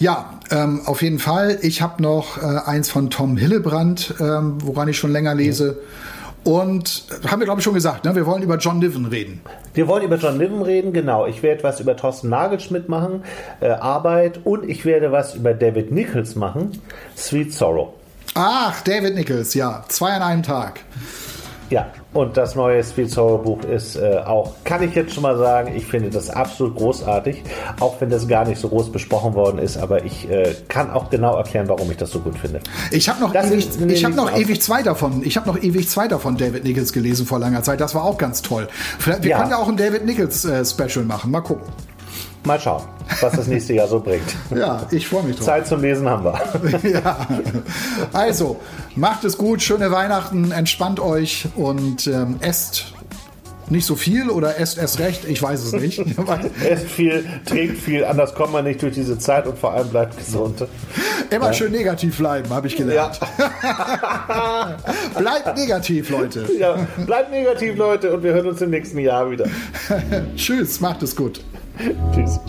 S2: Ja, ähm, auf jeden Fall. Ich habe noch äh, eins von Tom Hillebrand, ähm, woran ich schon länger lese. Und äh, haben wir, glaube ich, schon gesagt, ne? wir wollen über John Niven reden.
S1: Wir wollen über John Niven reden, genau. Ich werde was über Thorsten Nagelschmidt machen, äh, Arbeit, und ich werde was über David Nichols machen, Sweet Sorrow.
S2: Ach, David Nichols, ja. Zwei an einem Tag.
S1: Ja, und das neue Sweet Sour Buch ist äh, auch, kann ich jetzt schon mal sagen, ich finde das absolut großartig, auch wenn das gar nicht so groß besprochen worden ist, aber ich äh, kann auch genau erklären, warum ich das so gut finde.
S2: Ich habe noch, ewig, ich hab noch ewig zwei davon. Ich habe noch ewig zwei davon David Nichols gelesen vor langer Zeit. Das war auch ganz toll. Wir ja. können ja auch ein David Nichols äh, Special machen. Mal gucken.
S1: Mal schauen, was das nächste Jahr so bringt.
S2: Ja, ich freue mich drauf.
S1: Zeit zum Lesen haben wir.
S2: ja. Also, macht es gut, schöne Weihnachten, entspannt euch und ähm, esst nicht so viel oder esst erst recht, ich weiß es nicht.
S1: esst viel, trinkt viel, anders kommt man nicht durch diese Zeit und vor allem bleibt gesund.
S2: Immer ja. schön negativ bleiben, habe ich gelernt. Ja. bleibt negativ, Leute.
S1: Ja, bleibt negativ, Leute, und wir hören uns im nächsten Jahr wieder.
S2: Tschüss, macht es gut.
S1: Tschüss.